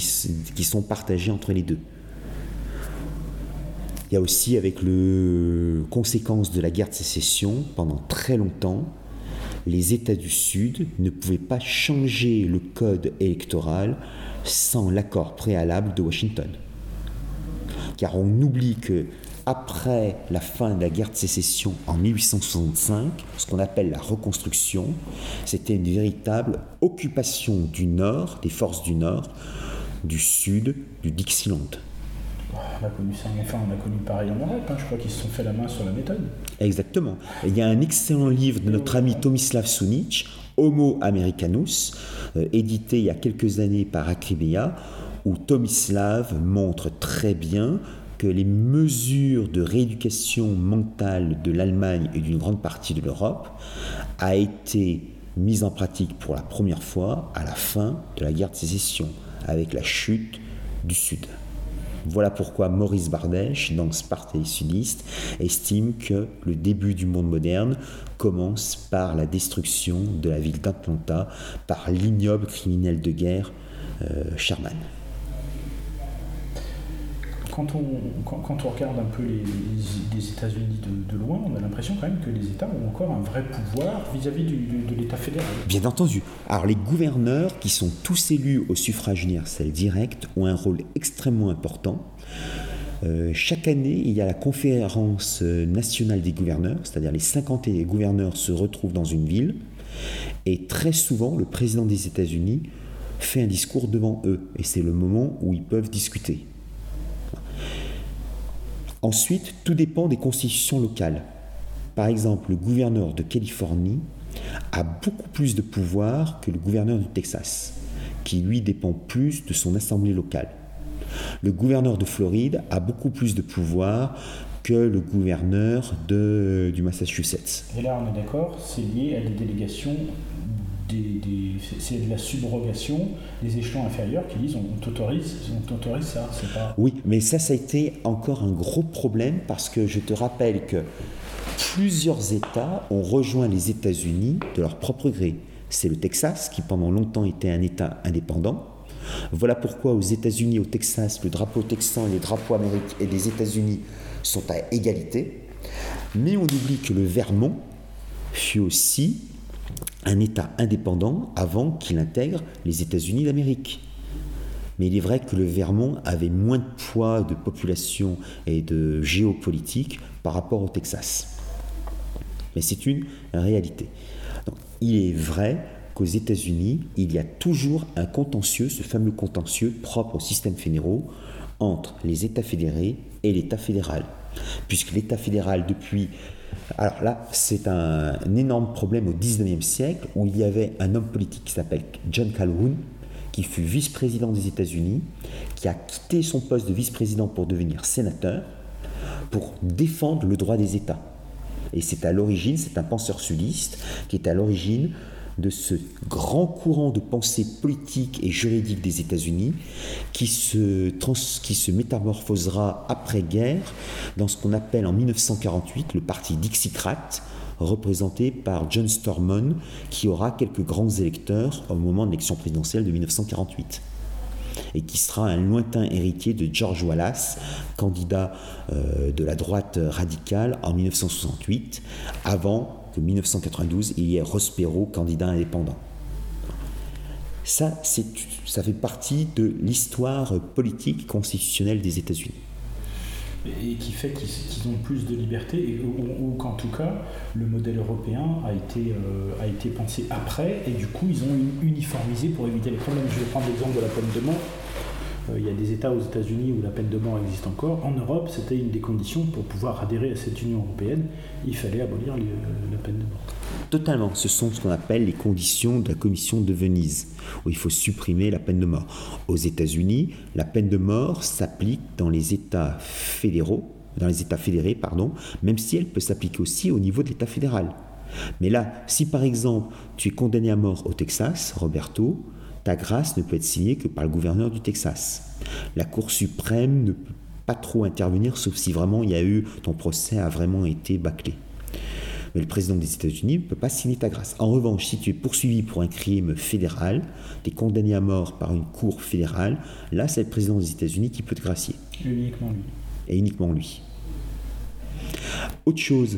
qui sont partagées entre les deux. Il y a aussi avec le conséquence de la guerre de sécession, pendant très longtemps, les États du Sud ne pouvaient pas changer le code électoral sans l'accord préalable de Washington. Car on oublie que après la fin de la guerre de sécession en 1865, ce qu'on appelle la reconstruction, c'était une véritable occupation du Nord, des forces du Nord, du Sud, du Dixieland. On a connu ça, enfin on a connu pareil en Europe, hein. je crois qu'ils se sont fait la main sur la méthode. Exactement. il y a un excellent livre de notre ami Tomislav Sunic, Homo Americanus, euh, édité il y a quelques années par Akribia, où Tomislav montre très bien que les mesures de rééducation mentale de l'Allemagne et d'une grande partie de l'Europe a été mise en pratique pour la première fois à la fin de la guerre de sécession, avec la chute du Sud. Voilà pourquoi Maurice Bardèche, dans Sparte et sudiste, estime que le début du monde moderne commence par la destruction de la ville d'Atlanta par l'ignoble criminel de guerre euh, Sherman quand on, quand, on regarde un peu les, États-Unis de, loin, on a l'impression quand même que les États ont encore un vrai pouvoir vis-à-vis de l'État fédéral. Bien entendu. Alors les gouverneurs, qui sont tous élus au suffrage universel direct, ont un rôle extrêmement important. Euh, chaque année, il y a la conférence nationale des gouverneurs, c'est-à-dire les 50 gouverneurs se retrouvent dans une ville, et très souvent, le président des États-Unis fait un discours devant eux, et c'est le moment où ils peuvent discuter. Ensuite, tout dépend des constitutions locales. Par exemple, le gouverneur de Californie a beaucoup plus de pouvoir que le gouverneur du Texas, qui lui dépend plus de son assemblée locale. Le gouverneur de Floride a beaucoup plus de pouvoir que le gouverneur du Massachusetts. Et là, on est d'accord, c'est lié à des délégations, c'est de la subrogation des échelons inférieurs qui disent on t'autorise, on t'autorise ça. Pas... Oui, mais ça, ça a été encore un gros problème parce que je te rappelle que plusieurs États ont rejoint les États-Unis de leur propre gré. C'est le Texas qui pendant longtemps était un État indépendant. Voilà pourquoi aux États-Unis, au Texas, le drapeau texan et le drapeau américain et des États-Unis sont à égalité. Mais on oublie que le Vermont fut aussi un État indépendant avant qu'il intègre les États-Unis d'Amérique. Mais il est vrai que le Vermont avait moins de poids de population et de géopolitique par rapport au Texas. Mais c'est une réalité. il est vrai qu'aux États-Unis, il y a toujours un contentieux, ce fameux contentieux propre au système fédéraux, entre les États fédérés et l'État fédéral. Puisque l'État fédéral, depuis... Alors là, c'est un, énorme problème au 19e siècle, où il y avait un homme politique qui s'appelle John Calhoun, qui fut vice-président des États-Unis, qui a quitté son poste de vice-président pour devenir sénateur, pour défendre le droit des États. Et c'est à l'origine, c'est un penseur sudiste qui est à l'origine de ce grand courant de pensée politique et juridique des États-Unis qui se, qui se métamorphosera après-guerre dans ce qu'on appelle en 1948 le parti Dixiecrate, représenté par John Stormont, qui aura quelques grands électeurs au moment de l'élection présidentielle de 1948 et qui sera un lointain héritier de George Wallace, candidat euh, de la droite radicale en 1968, avant que 1992 il y ait Ross Perot, candidat indépendant. Ça, ça fait partie de l'histoire politique constitutionnelle des États-Unis et qui fait qu'ils ont plus de liberté, ou, qu'en tout cas, le modèle européen a été, euh, a été pensé après, et du coup, ils ont uniformisé pour éviter les problèmes. Je vais prendre l'exemple de la peine de mort. Euh, il y a des États aux États-Unis où la peine de mort existe encore. En Europe, c'était une des conditions pour pouvoir adhérer à cette Union européenne. Il fallait abolir la peine de mort. Totalement. Ce sont ce qu'on appelle les conditions de la Commission de Venise, où il faut supprimer la peine de mort. Aux États-Unis, la peine de mort s'applique dans les États fédéraux, dans les États fédérés, pardon, même si elle peut s'appliquer aussi au niveau de l'État fédéral. Mais là, si par exemple tu es condamné à mort au Texas, Roberto, ta grâce ne peut être signée que par le gouverneur du Texas. La Cour suprême ne peut pas trop intervenir, sauf si vraiment il y a eu, ton procès a vraiment été bâclé. Mais le président des États-Unis ne peut pas signer ta grâce. En revanche, si tu es poursuivi pour un crime fédéral, tu es condamné à mort par une cour fédérale, là, c'est le président des États-Unis qui peut te gracier. Uniquement lui. Et uniquement lui. Autre chose,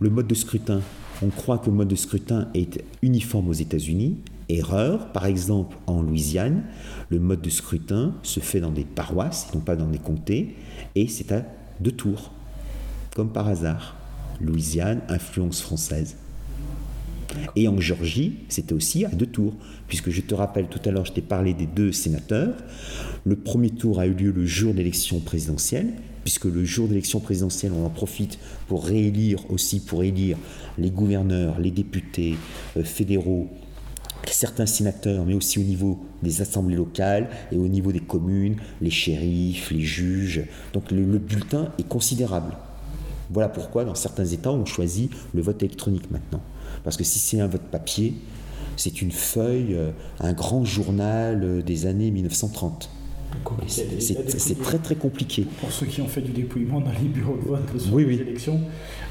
le mode de scrutin. On croit que le mode de scrutin est uniforme aux États-Unis, Erreur, par exemple en Louisiane, le mode de scrutin se fait dans des paroisses, non pas dans des comtés, et c'est à deux tours, comme par hasard. Louisiane, influence française. Et en Géorgie, c'était aussi à deux tours, puisque je te rappelle tout à l'heure, je t'ai parlé des deux sénateurs. Le premier tour a eu lieu le jour de l'élection présidentielle, puisque le jour de l'élection présidentielle, on en profite pour réélire aussi, pour élire les gouverneurs, les députés euh, fédéraux certains sénateurs, mais aussi au niveau des assemblées locales et au niveau des communes, les shérifs, les juges. Donc le, bulletin est considérable. Voilà pourquoi dans certains États on choisit le vote électronique maintenant. Parce que si c'est un vote papier, c'est une feuille, euh, un grand journal euh, des années 1930. C'est très très compliqué. Pour ceux qui ont fait du dépouillement dans les bureaux de vote sur les élections,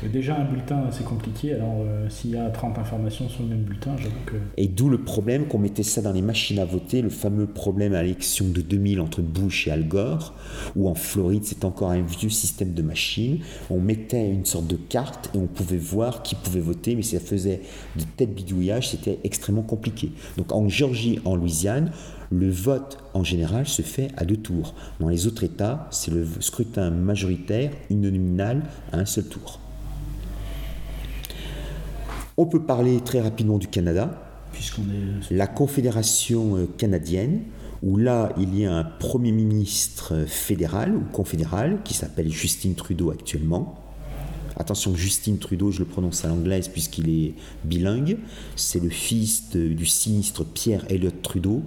euh, déjà un bulletin c'est compliqué, alors euh, s'il y a 30 informations sur le même bulletin, j'avoue que... Et d'où le problème qu'on mettait ça dans les machines à voter, le fameux problème à l'élection de 2000 entre Bush et Al Gore, où en Floride c'est encore un vieux système de machines, on mettait une sorte de carte et on pouvait voir qui pouvait voter, mais ça faisait de tête bidouillage, c'était extrêmement compliqué. Donc en Géorgie, en Louisiane, Le vote en général se fait à deux tours. Dans les autres États, c'est le scrutin majoritaire uninominal à un seul tour. On peut parler très rapidement du Canada. Est... La Confédération euh, canadienne, où là, il y a un Premier ministre fédéral ou confédéral qui s'appelle Justin Trudeau actuellement. Attention, Justin Trudeau, je le prononce à l'anglaise puisqu'il est bilingue. C'est le fils du sinistre Pierre Elliott Trudeau,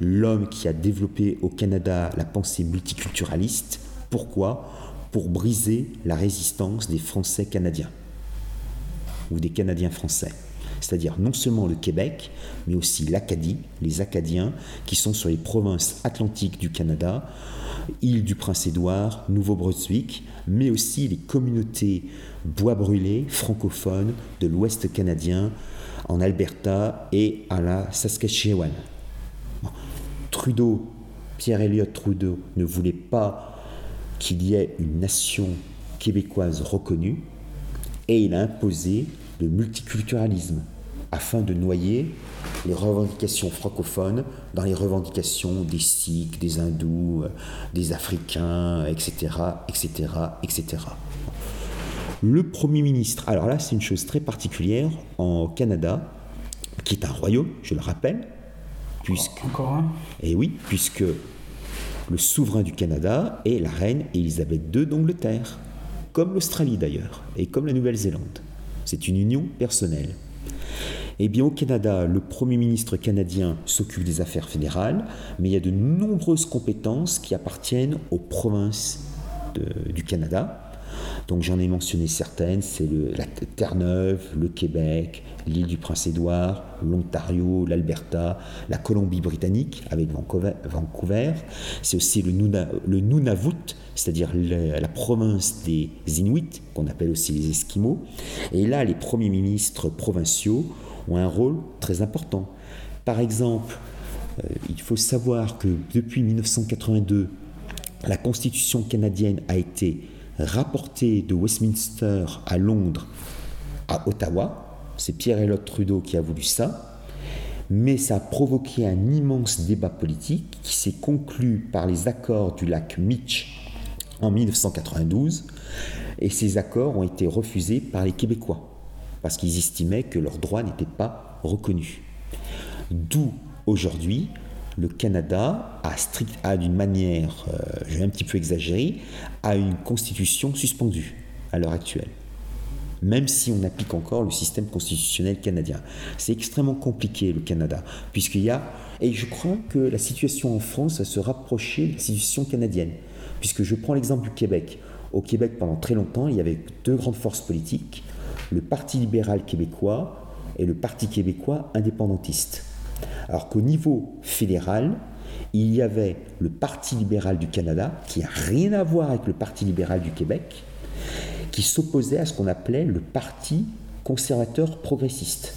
l'homme qui a développé au Canada la pensée multiculturaliste. Pourquoi? Pour briser la résistance des Français canadiens ou des Canadiens français. C'est-à-dire non seulement le Québec, mais aussi l'Acadie, les Acadiens, qui sont sur les provinces atlantiques du Canada, île du Prince-Édouard, Nouveau-Brunswick, mais aussi les communautés bois brûlés francophones de l'Ouest canadien, en Alberta et à la Saskatchewan. Trudeau, Pierre Elliott Trudeau, ne voulait pas qu'il y ait une nation québécoise reconnue et il a imposé le multiculturalisme afin de noyer les revendications francophones dans les revendications des Sikhs, des Hindous, des Africains, etc., etc., etc. Le Premier ministre, alors là c'est une chose très particulière en Canada, qui est un royaume, je le rappelle, puisque... Encore un? Eh oui, puisque le souverain du Canada est la reine Élisabeth II d'Angleterre, comme l'Australie d'ailleurs, et comme la Nouvelle-Zélande. C'est une union personnelle. Eh bien, au Canada, le Premier ministre canadien s'occupe des affaires fédérales, mais il y a de nombreuses compétences qui appartiennent aux provinces du Canada. Donc j'en ai mentionné certaines, c'est la Terre-Neuve, le Québec, l'île du Prince-Édouard, l'Ontario, l'Alberta, la Colombie-Britannique avec Vancouver. C'est aussi le, Nunavut, c'est-à-dire la, la, province des Inuits, qu'on appelle aussi les Esquimaux. Et là, les premiers ministres provinciaux ont un rôle très important. Par exemple, euh, il faut savoir que depuis 1982, la Constitution canadienne a été rapportée de Westminster à Londres à Ottawa. C'est Pierre Elliott Trudeau qui a voulu ça. Mais ça a provoqué un immense débat politique qui s'est conclu par les accords du lac Mitch en 1992. Et ces accords ont été refusés par les Québécois parce qu'ils estimaient que leurs droits n'étaient pas reconnus. D'où aujourd'hui le Canada a, strict, a d'une manière, euh, un petit peu exagérer, a une constitution suspendue à l'heure actuelle. Même si on applique encore le système constitutionnel canadien. C'est extrêmement compliqué le Canada, puisqu'il y a, et je crois que la situation en France va se rapprocher de la situation canadienne, puisque je prends l'exemple du Québec. Au Québec, pendant très longtemps, il y avait deux grandes forces politiques, le Parti libéral québécois et le Parti québécois indépendantiste. Alors qu'au niveau fédéral, il y avait le Parti libéral du Canada, qui n'a rien à voir avec le Parti libéral du Québec, qui s'opposait à ce qu'on appelait le Parti conservateur progressiste.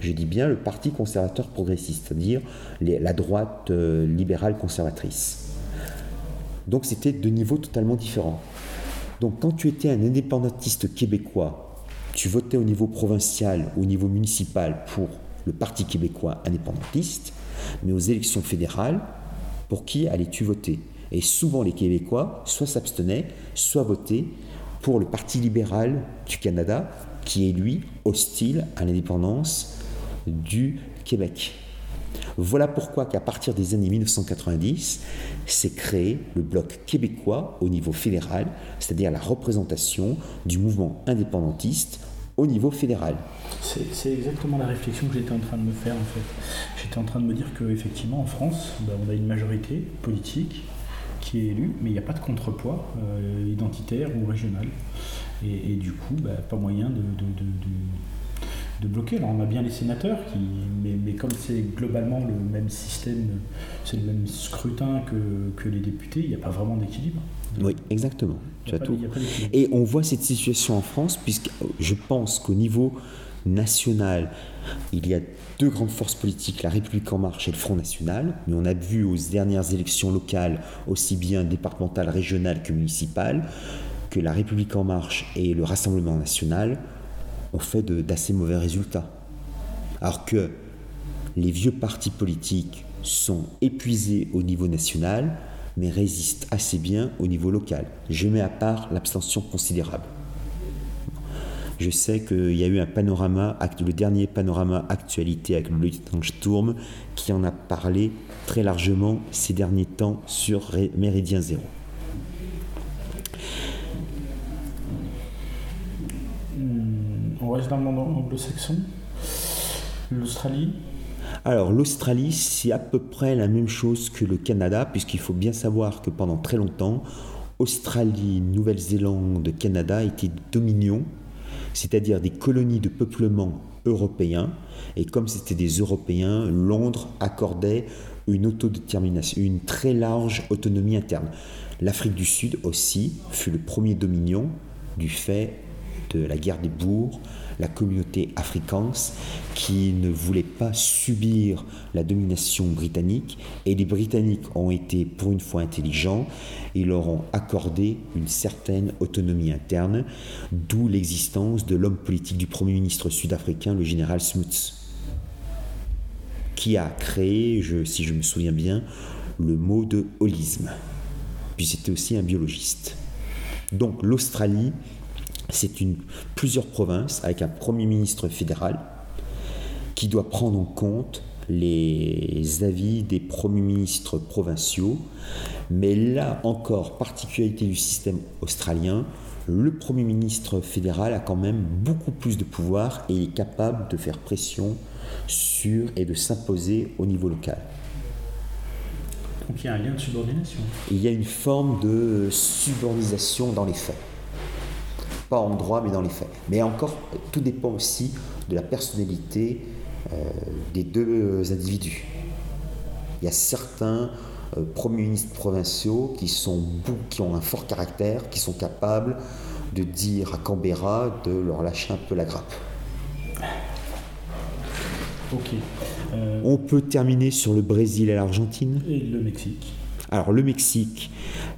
Je dis bien le Parti conservateur progressiste, c'est-à-dire la droite euh, libérale conservatrice. Donc c'était deux niveaux totalement différents. Donc quand tu étais un indépendantiste québécois tu votais au niveau provincial, au niveau municipal pour le Parti québécois indépendantiste, mais aux élections fédérales, pour qui allais-tu voter? Et souvent les Québécois soit s'abstenaient, soit votaient pour le Parti libéral du Canada, qui est lui hostile à l'indépendance du Québec. Voilà pourquoi qu'à partir des années 1990, s'est créé le bloc québécois au niveau fédéral, c'est-à-dire la représentation du mouvement indépendantiste au niveau fédéral. C'est exactement la réflexion que j'étais en train de me faire en fait. J'étais en train de me dire qu'effectivement en France, ben, on a une majorité politique qui est élue, mais il n'y a pas de contrepoids euh, identitaire ou régional. Et, du coup, ben, pas moyen de, bloquer. Alors on a bien les sénateurs, mais, comme c'est globalement le même système, c'est le même scrutin que les députés, il n'y a pas vraiment d'équilibre. Oui, exactement. Tu as tout. Et on voit cette situation en France, puisque je pense qu'au niveau national, il y a deux grandes forces politiques, la République en marche et le Front national, mais on a vu aux dernières élections locales, aussi bien départementales, régionales que municipales, que la République en marche et le Rassemblement national ont fait d'assez mauvais résultats. Alors que les vieux partis politiques sont épuisés au niveau national, mais résistent assez bien au niveau local. Je mets à part l'abstention considérable. Je sais qu'il y a eu un panorama, le dernier panorama actualité avec le lieutenant Sturm, qui en a parlé très largement ces derniers temps sur Méridien Zéro. Hmm, on reste dans le monde anglo-saxon. L'Australie alors l'Australie, c'est à peu près la même chose que le Canada, puisqu'il faut bien savoir que pendant très longtemps, Australie, Nouvelle-Zélande, Canada étaient dominions, c'est-à-dire des colonies de peuplement européens. Et comme c'était des Européens, Londres accordait une autodétermination, une très large autonomie interne. L'Afrique du Sud aussi fut le premier dominion du fait de la guerre des bourgs, la communauté afrikaans qui ne voulait pas subir la domination britannique et les Britanniques ont été pour une fois intelligents et leur ont accordé une certaine autonomie interne, d'où l'existence de l'homme politique du Premier ministre sud-africain, le général Smuts, qui a créé, si je me souviens bien, le mot de holisme. Puis c'était aussi un biologiste. Donc l'Australie c'est une, plusieurs provinces avec un Premier ministre fédéral qui doit prendre en compte les avis des premiers ministres provinciaux. Mais là encore, particularité du système australien, le Premier ministre fédéral a quand même beaucoup plus de pouvoir et est capable de faire pression sur et de s'imposer au niveau local. Donc il y a un lien de subordination. Il y a une forme de subordination dans les faits pas en droit mais dans les faits. Mais encore, tout dépend aussi de la personnalité euh, des deux individus. Il y a certains euh, premiers ministres provinciaux qui, sont, qui ont un fort caractère, qui sont capables de dire à Canberra de leur lâcher un peu la grappe. Ok. Euh, On peut terminer sur le Brésil et l'Argentine. Et le Mexique. Alors le Mexique,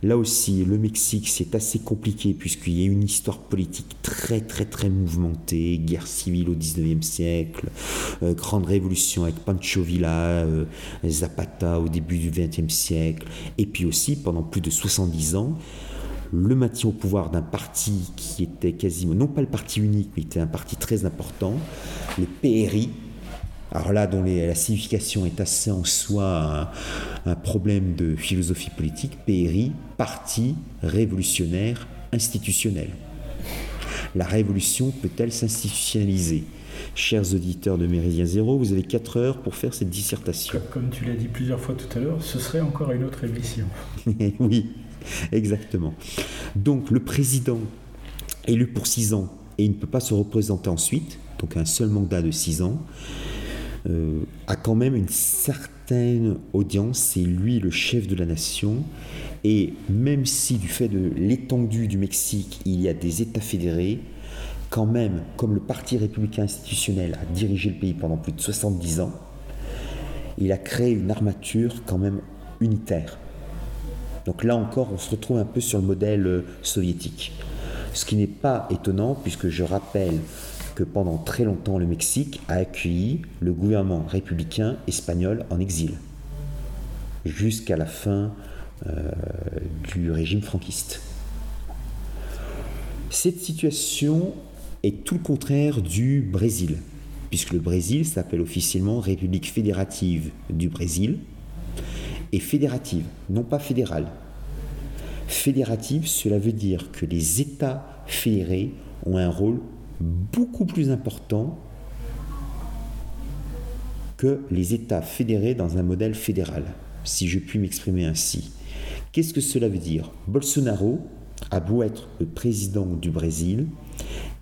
là aussi, le Mexique c'est assez compliqué puisqu'il y a une histoire politique très très très mouvementée, guerre civile au 19e siècle, euh, grande révolution avec Pancho Villa, euh, Zapata au début du 20e siècle, et puis aussi pendant plus de 70 ans, le maintien au pouvoir d'un parti qui était quasiment, non pas le parti unique, mais était un parti très important, le PRI, alors là, dont la signification est assez en soi un, problème de philosophie politique, PRI, Parti révolutionnaire institutionnel. La révolution peut-elle s'institutionnaliser? Chers auditeurs de Méridien Zéro, vous avez 4 heures pour faire cette dissertation. Comme tu l'as dit plusieurs fois tout à l'heure, ce serait encore une autre émission. *laughs* oui, exactement. Donc le président élu pour 6 ans et il ne peut pas se représenter ensuite, donc un seul mandat de 6 ans, euh, a quand même une certaine audience, c'est lui le chef de la nation, et même si du fait de l'étendue du Mexique, il y a des États fédérés, quand même, comme le Parti républicain institutionnel a dirigé le pays pendant plus de 70 ans, il a créé une armature quand même unitaire. Donc là encore, on se retrouve un peu sur le modèle euh, soviétique. Ce qui n'est pas étonnant, puisque je rappelle que pendant très longtemps le Mexique a accueilli le gouvernement républicain espagnol en exil, jusqu'à la fin euh, du régime franquiste. Cette situation est tout le contraire du Brésil, puisque le Brésil s'appelle officiellement République fédérative du Brésil, et fédérative, non pas fédérale. Fédérative, cela veut dire que les États fédérés ont un rôle beaucoup plus important que les États fédérés dans un modèle fédéral, si je puis m'exprimer ainsi. Qu'est-ce que cela veut dire? Bolsonaro a beau être le président du Brésil,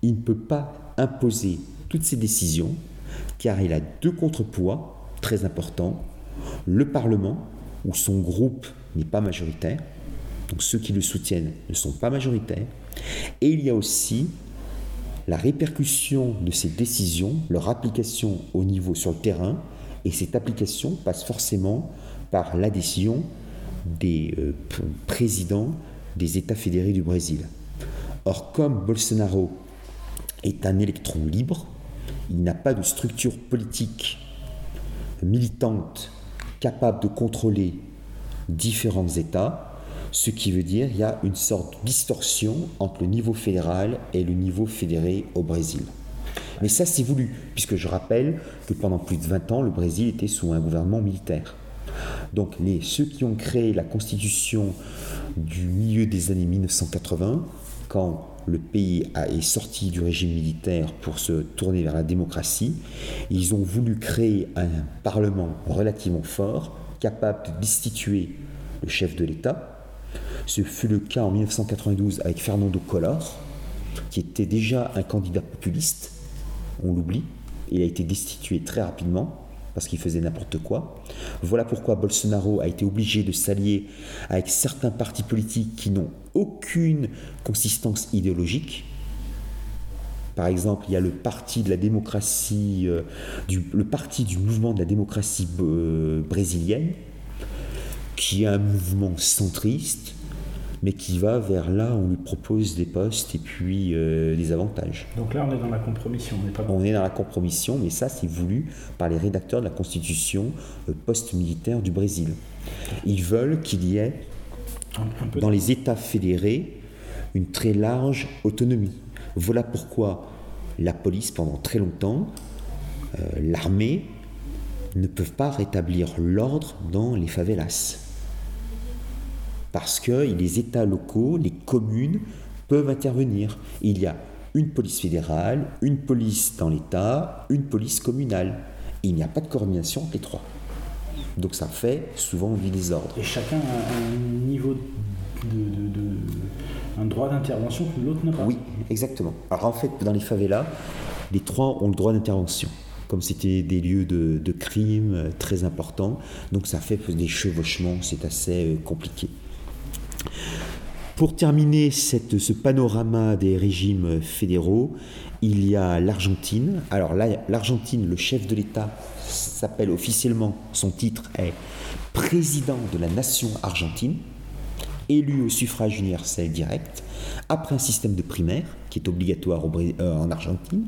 il ne peut pas imposer toutes ses décisions, car il a deux contrepoids très importants. Le Parlement, où son groupe n'est pas majoritaire, donc ceux qui le soutiennent ne sont pas majoritaires, et il y a aussi la répercussion de ces décisions, leur application au niveau sur le terrain, et cette application passe forcément par la décision des euh, présidents des États fédérés du Brésil. Or, comme Bolsonaro est un électron libre, il n'a pas de structure politique militante capable de contrôler différents États, ce qui veut dire qu'il y a une sorte de distorsion entre le niveau fédéral et le niveau fédéré au Brésil. Mais ça, c'est voulu, puisque je rappelle que pendant plus de 20 ans, le Brésil était sous un gouvernement militaire. Donc les, ceux qui ont créé la constitution du milieu des années 1980, quand le pays est sorti du régime militaire pour se tourner vers la démocratie, ils ont voulu créer un parlement relativement fort, capable de destituer le chef de l'État. Ce fut le cas en 1992 avec Fernando Collor, qui était déjà un candidat populiste, on l'oublie, il a été destitué très rapidement parce qu'il faisait n'importe quoi. Voilà pourquoi Bolsonaro a été obligé de s'allier avec certains partis politiques qui n'ont aucune consistance idéologique. Par exemple, il y a le parti de la démocratie, euh, du, le parti du mouvement de la démocratie euh, brésilienne, qui est un mouvement centriste, mais qui va vers là où on lui propose des postes et puis euh, des avantages. Donc là, on est dans la compromission, on n'est pas... On est dans la compromission, mais ça, c'est voulu par les rédacteurs de la Constitution euh, post-militaire du Brésil. Ils veulent qu'il y ait, dans les États fédérés, une très large autonomie. Voilà pourquoi la police, pendant très longtemps, euh, l'armée, ne peuvent pas rétablir l'ordre dans les favelas parce que les États locaux, les communes peuvent intervenir. Il y a une police fédérale, une police dans l'État, une police communale. Il n'y a pas de coordination entre les trois. Donc ça fait souvent du désordre. Et chacun a un niveau de, un droit d'intervention que l'autre n'a pas. Oui, exactement. Alors en fait, dans les favelas, les trois ont le droit d'intervention. Comme c'était des lieux de, de crime euh, très importants, donc ça fait des chevauchements, c'est assez euh, compliqué. Pour terminer cette, ce panorama des régimes fédéraux, il y a l'Argentine. Alors l'Argentine, le chef de l'État s'appelle officiellement, son titre est président de la nation argentine, élu au suffrage universel direct, après un système de primaire qui est obligatoire euh, en Argentine,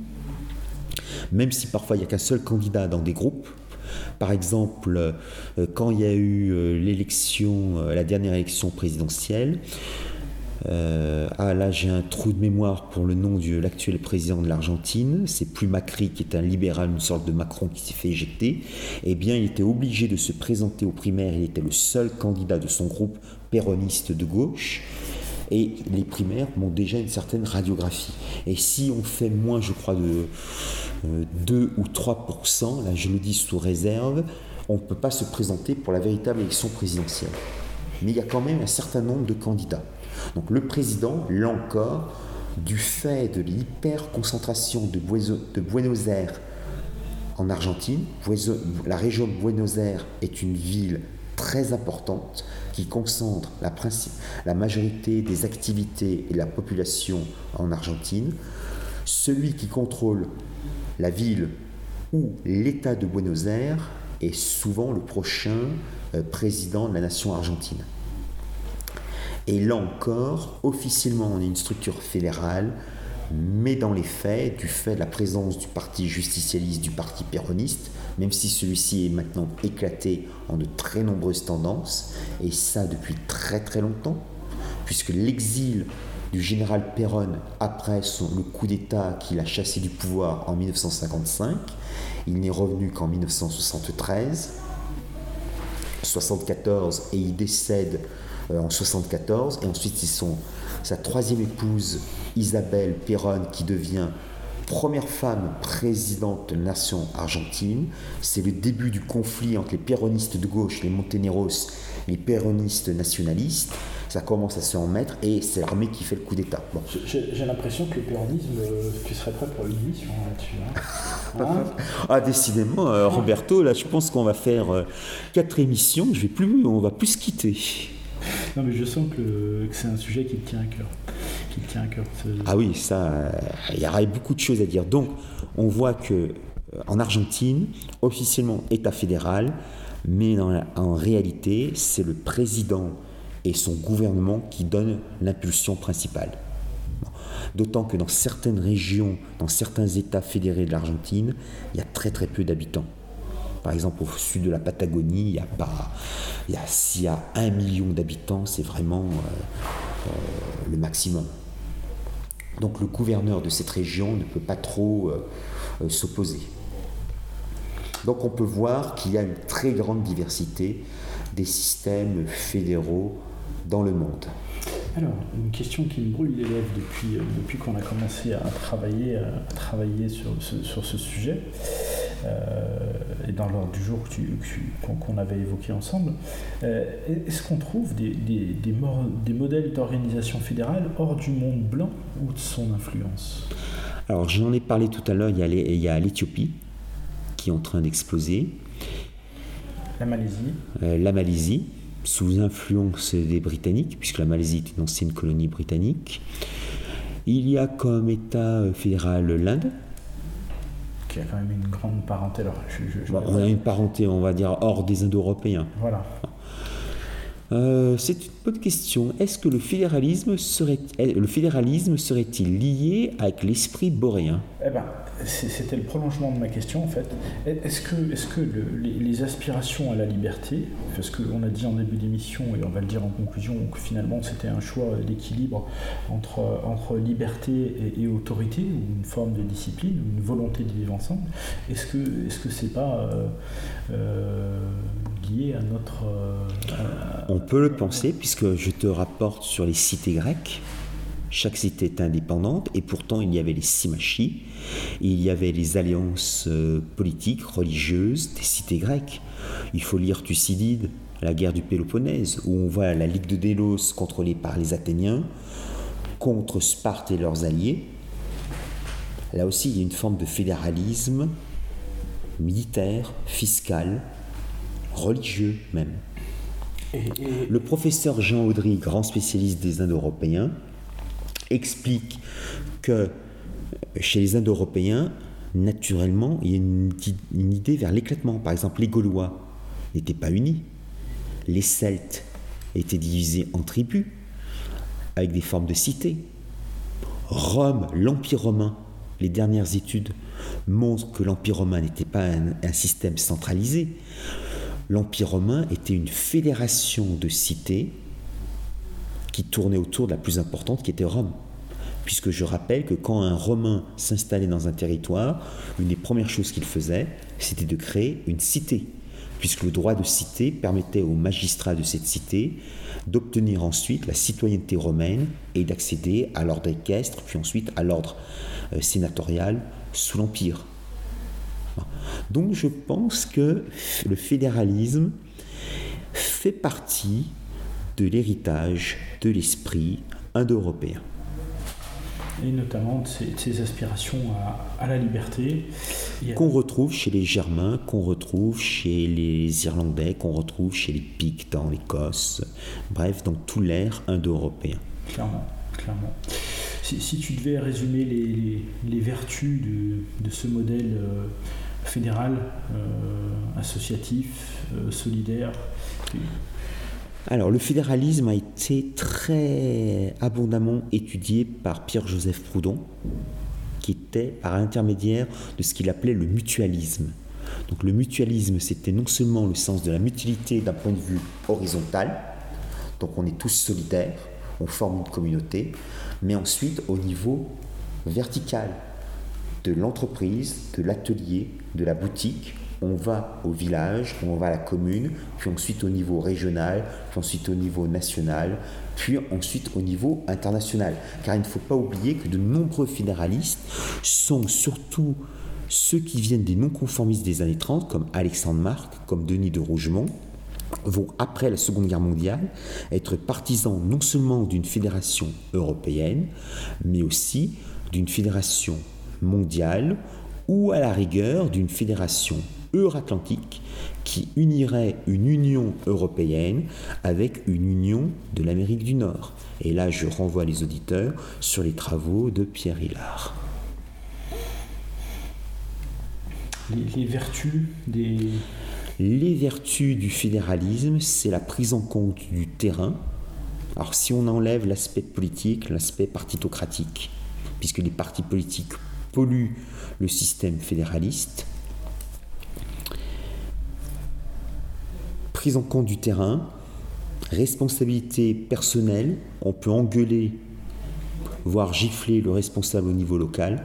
même si parfois il n'y a qu'un seul candidat dans des groupes, par exemple, euh, quand il y a eu euh, l'élection, la dernière élection présidentielle, euh, ah là, j'ai un trou de mémoire pour le nom de l'actuel président de l'Argentine. C'est plus Macri qui est un libéral, une sorte de Macron qui s'est fait éjecter. Eh bien, il était obligé de se présenter aux primaires. Il était le seul candidat de son groupe péroniste de gauche. Et les primaires ont déjà une certaine radiographie. Et si on fait moins, je crois, de 2 euh, ou 3%, là je le dis sous réserve, on ne peut pas se présenter pour la véritable élection présidentielle. Mais il y a quand même un certain nombre de candidats. Donc le président, là encore, du fait de l'hyper-concentration de, Buenos Aires en Argentine, la région de Buenos Aires est une ville très importante qui concentre la, majorité des activités et la population en Argentine. Celui qui contrôle la ville ou l'État de Buenos Aires est souvent le prochain euh, président de la nation argentine. Et là encore, officiellement, on est une structure fédérale, mais dans les faits, du fait de la présence du parti justicialiste, du parti péroniste, même si celui-ci est maintenant éclaté en de très nombreuses tendances, et ça depuis très très longtemps, puisque l'exil du général Perron après le coup d'État qu'il a chassé du pouvoir en 1955, il n'est revenu qu'en 1973, 74, et il décède euh, en 74. Et ensuite, c'est son, sa troisième épouse, Isabelle Perron, qui devient première femme présidente de la nation argentine. C'est le début du conflit entre les péronistes de gauche, les Monteneros, les péronistes nationalistes. Ça commence à se en mettre et c'est l'armée qui fait le coup d'État. J'ai l'impression que le péronisme, euh, tu serais prêt pour une mission là-dessus. Hein. *laughs* Hein ah, décidément, euh, Roberto, là, je pense qu'on va faire quatre émissions. Je vais plus, on va plus se quitter. Non, mais je sens que, c'est un sujet qui. Qui tient à cœur. Ah oui, ça, il y aurait beaucoup de choses à dire. Donc, on voit que euh, en Argentine, officiellement État fédéral, mais en réalité, c'est le président et son gouvernement qui donnent l'impulsion principale. D'autant que dans certaines régions, dans certains États fédérés de l'Argentine, il y a très très peu d'habitants. Par exemple, au sud de la Patagonie, il y a s'il y a un million d'habitants, c'est vraiment euh, euh, le maximum. Donc le gouverneur de cette région ne peut pas trop euh, s'opposer. Donc on peut voir qu'il y a une très grande diversité des systèmes fédéraux dans le monde. Alors, une question qui me brûle les lèvres depuis, depuis qu'on a commencé à travailler, à travailler sur, ce, sur ce sujet, et dans l'ordre du jour qu'on avait évoqué ensemble, est-ce qu'on trouve des, des, des, des modèles d'organisation fédérale hors du monde blanc ou de son influence? Alors, j'en ai parlé tout à l'heure, il y a l'Éthiopie qui est en train d'exploser. La Malaisie. la Malaisie, sous influence des Britanniques, puisque la Malaisie est une ancienne colonie britannique. Il y a comme État fédéral l'Inde. Qui a quand même une grande parenté. Alors, on a une parenté, on va dire, hors des Indo-Européens. Voilà. Euh, c'est une bonne question. Est-ce que le fédéralisme serait, le fédéralisme serait-il lié avec l'esprit boréen? Eh ben, c'était le prolongement de ma question en fait. Est-ce que, que les, aspirations à la liberté, parce qu'on a dit en début d'émission et on va le dire en conclusion que finalement c'était un choix d'équilibre entre, liberté et, autorité, ou une forme de discipline, une volonté de vivre ensemble, est-ce que est-ce que c'est pas euh, euh, lié à notre... on peut le penser puisque je te rapporte sur les cités grecques. Chaque cité est indépendante et pourtant il y avait les simachis, il y avait les alliances euh, politiques, religieuses des cités grecques. Il faut lire Thucydide, la guerre du Péloponnèse, où on voit la Ligue de Délos contrôlée par les Athéniens contre Sparte et leurs alliés. Là aussi, il y a une forme de fédéralisme militaire, fiscal, religieux même. Le professeur Jean Audry, grand spécialiste des Indo-Européens, explique que chez les Indo-Européens, naturellement, il y a une, idée vers l'éclatement. Par exemple, les Gaulois n'étaient pas unis. Les Celtes étaient divisés en tribus, avec des formes de cités. Rome, l'Empire romain, les dernières études montrent que l'Empire romain n'était pas un, système centralisé. L'Empire romain était une fédération de cités qui tournait autour de la plus importante qui était Rome. Puisque je rappelle que quand un Romain s'installait dans un territoire, une des premières choses qu'il faisait, c'était de créer une cité. Puisque le droit de cité permettait aux magistrats de cette cité d'obtenir ensuite la citoyenneté romaine et d'accéder à l'ordre équestre, puis ensuite à l'ordre euh, sénatorial sous l'Empire. Donc je pense que le fédéralisme fait partie de l'héritage de l'esprit indo-européen. Et notamment de ces, aspirations à, la liberté. Qu'on retrouve chez les Germains, qu'on retrouve chez les Irlandais, qu'on retrouve chez les Pictes en Écosse, bref, dans tout l'air indo-européen. Clairement, clairement. Si, tu devais résumer les, vertus de, ce modèle euh, fédéral, euh, associatif, euh, solidaire, alors, le fédéralisme a été très abondamment étudié par Pierre-Joseph Proudhon, qui était par intermédiaire de ce qu'il appelait le mutualisme. Donc, le mutualisme, c'était non seulement le sens de la mutualité d'un point de vue horizontal, donc on est tous solidaires, on forme une communauté, mais ensuite au niveau vertical de l'entreprise, de l'atelier, de la boutique, on va au village, on va à la commune, puis ensuite au niveau régional, puis ensuite au niveau national, puis ensuite au niveau international. Car il ne faut pas oublier que de nombreux fédéralistes sont surtout ceux qui viennent des non-conformistes des années 30, comme Alexandre Marc, comme Denis de Rougemont, vont, après la Seconde Guerre mondiale, être partisans non seulement d'une fédération européenne, mais aussi d'une fédération mondiale ou à la rigueur d'une fédération euro-atlantique qui unirait une Union européenne avec une Union de l'Amérique du Nord. Et là, je renvoie les auditeurs sur les travaux de Pierre Hillard. Les, vertus des... Les vertus du fédéralisme, c'est la prise en compte du terrain. Alors si on enlève l'aspect politique, l'aspect partitocratique, puisque les partis politiques polluent le système fédéraliste, prise en compte du terrain, responsabilité personnelle, on peut engueuler, voire gifler le responsable au niveau local.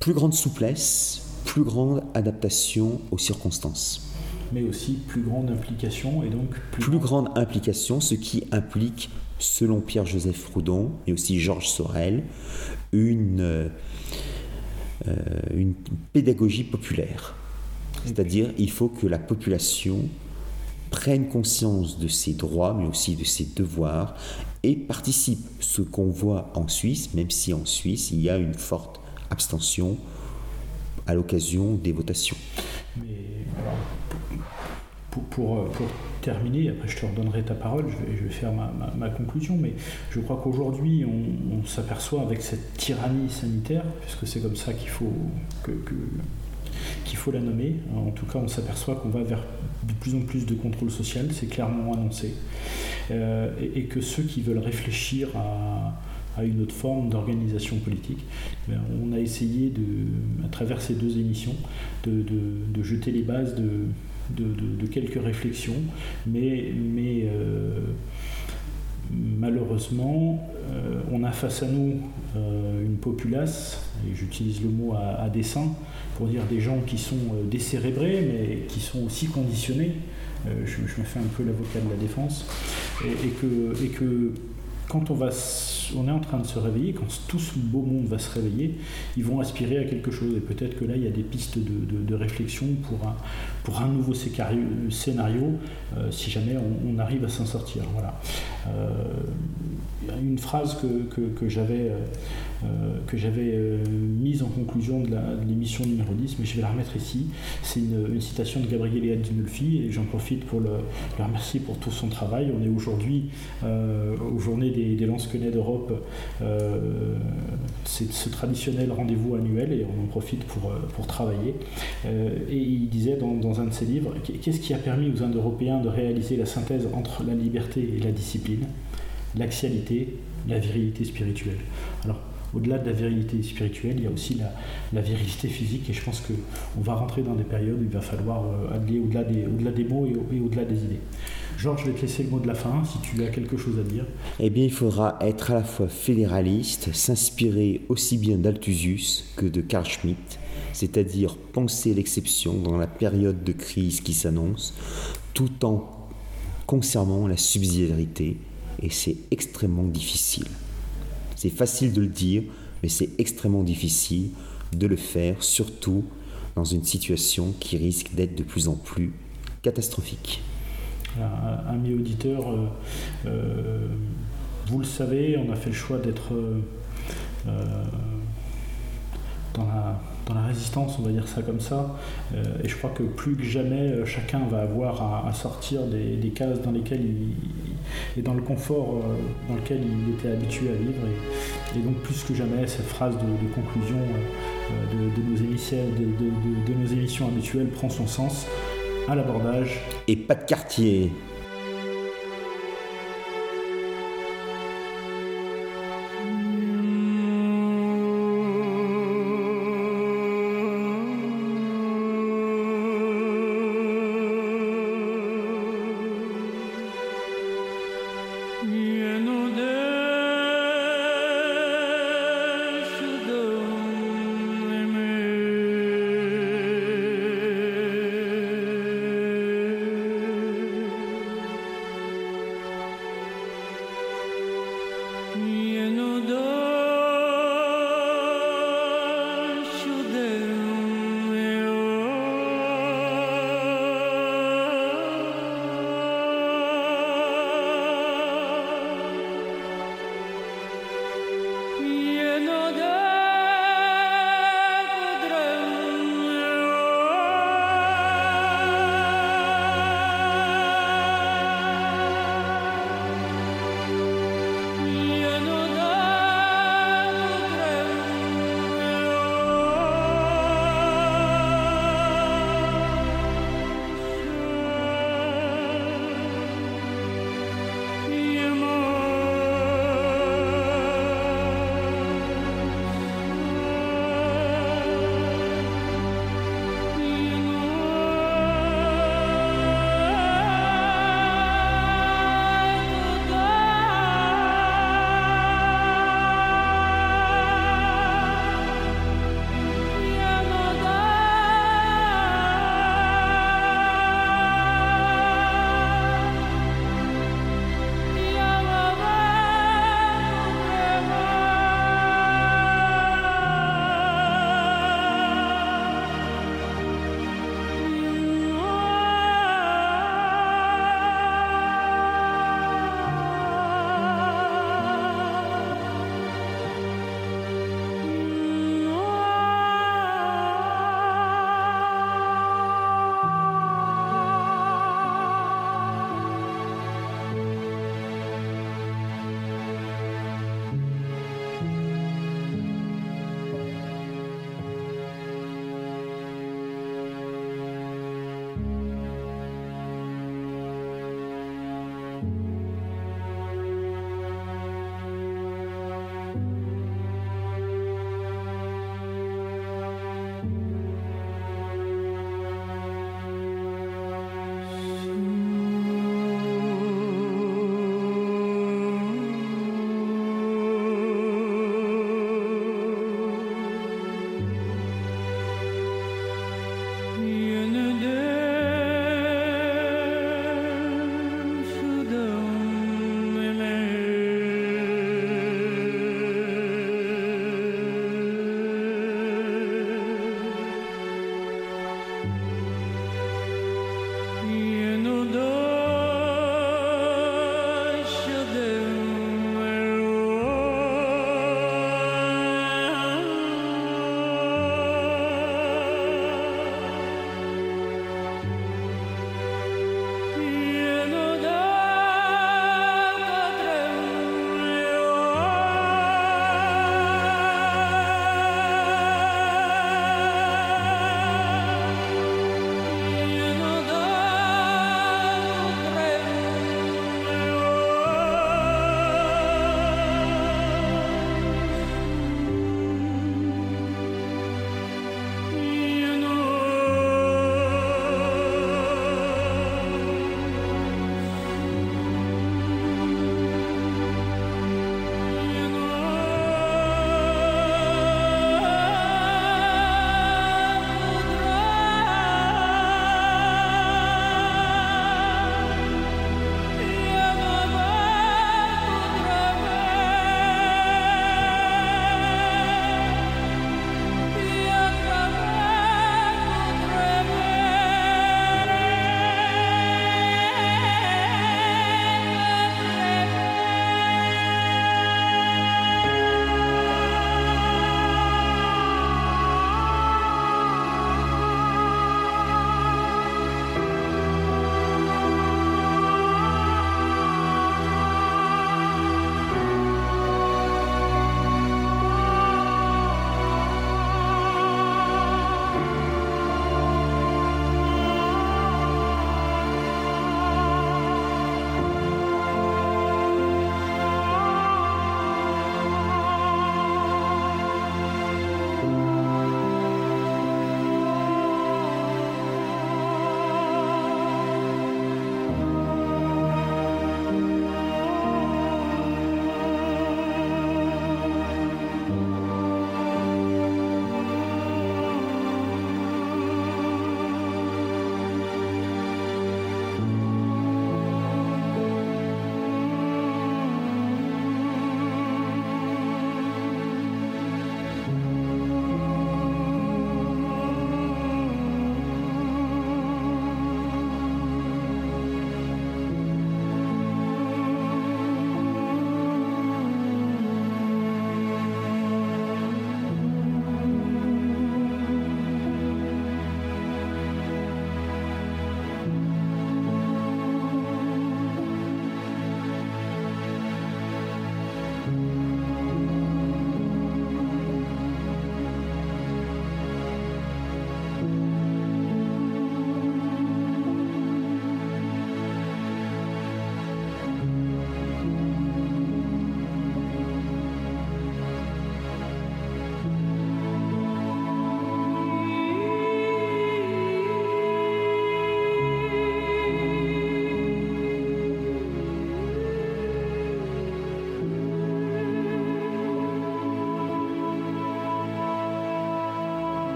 Plus grande souplesse, plus grande adaptation aux circonstances. Mais aussi plus grande implication et donc plus, grande implication, ce qui implique, selon Pierre-Joseph Proudhon et aussi Georges Sorel, une, euh, une pédagogie populaire. C'est-à-dire, il faut que la population prenne conscience de ses droits, mais aussi de ses devoirs, et participe. Ce qu'on voit en Suisse, même si en Suisse, il y a une forte abstention à l'occasion des votations. Mais, pour, terminer, après je te redonnerai ta parole, je vais, faire ma, conclusion, mais je crois qu'aujourd'hui on, s'aperçoit avec cette tyrannie sanitaire, puisque c'est comme ça qu'il faut que, qu'il faut la nommer. En tout cas, on s'aperçoit qu'on va vers de plus en plus de contrôle social, c'est clairement annoncé. Euh, et, que ceux qui veulent réfléchir à, une autre forme d'organisation politique, ben, on a essayé, de, à travers ces deux émissions, de, jeter les bases de, quelques réflexions, mais, euh, malheureusement, euh, on a face à nous une populace, et j'utilise le mot à dessein, pour dire des gens qui sont euh, décérébrés, mais qui sont aussi conditionnés. Euh, je, me fais un peu l'avocat de la défense. Et, que, et que quand on, va, on est en train de se réveiller, quand tout ce beau monde va se réveiller, ils vont aspirer à quelque chose. Et peut-être que là, il y a des pistes de, réflexion pour un, nouveau scénario, euh, si jamais on, arrive à s'en sortir. Voilà. une phrase que, j'avais euh, euh, mise en conclusion de l'émission numéro 10, mais je vais la remettre ici. C'est une, citation de Gabriele Adinolfi et j'en profite pour le, remercier pour tout son travail. On est aujourd'hui euh, aux journées des, des Lansquenets d'Europe. C'est ce traditionnel rendez-vous annuel et on en profite pour, pour travailler. et il disait dans, un de ses livres Qu'est-ce qui a permis aux Indo-Européens de réaliser la synthèse entre la liberté et la discipline L'axialité, la virilité spirituelle? Alors, au-delà de la virilité spirituelle, il y a aussi la, virilité physique. Et je pense qu'on va rentrer dans des périodes où il va falloir euh, aller au-delà des, au des mots et, au-delà des idées. Georges, je vais te laisser le mot de la fin, si tu as quelque chose à dire. Eh bien, il faudra être à la fois fédéraliste, s'inspirer aussi bien d'Althusius que de Carl Schmitt, c'est-à-dire penser l'exception dans la période de crise qui s'annonce, tout en conservant la subsidiarité, et c'est extrêmement difficile. C'est facile de le dire, mais c'est extrêmement difficile de le faire, surtout dans une situation qui risque d'être de plus en plus catastrophique. Amis auditeurs, euh, euh, vous le savez, on a fait le choix d'être euh, dans la résistance, on va dire ça comme ça. Euh, et je crois que plus que jamais, euh, chacun va avoir à, sortir des, cases dans lesquelles il, est dans le confort euh, dans lequel il était habitué à vivre. Et, donc plus que jamais, cette phrase de, conclusion de, nos émissions habituelles prend son sens à l'abordage. Et pas de quartier.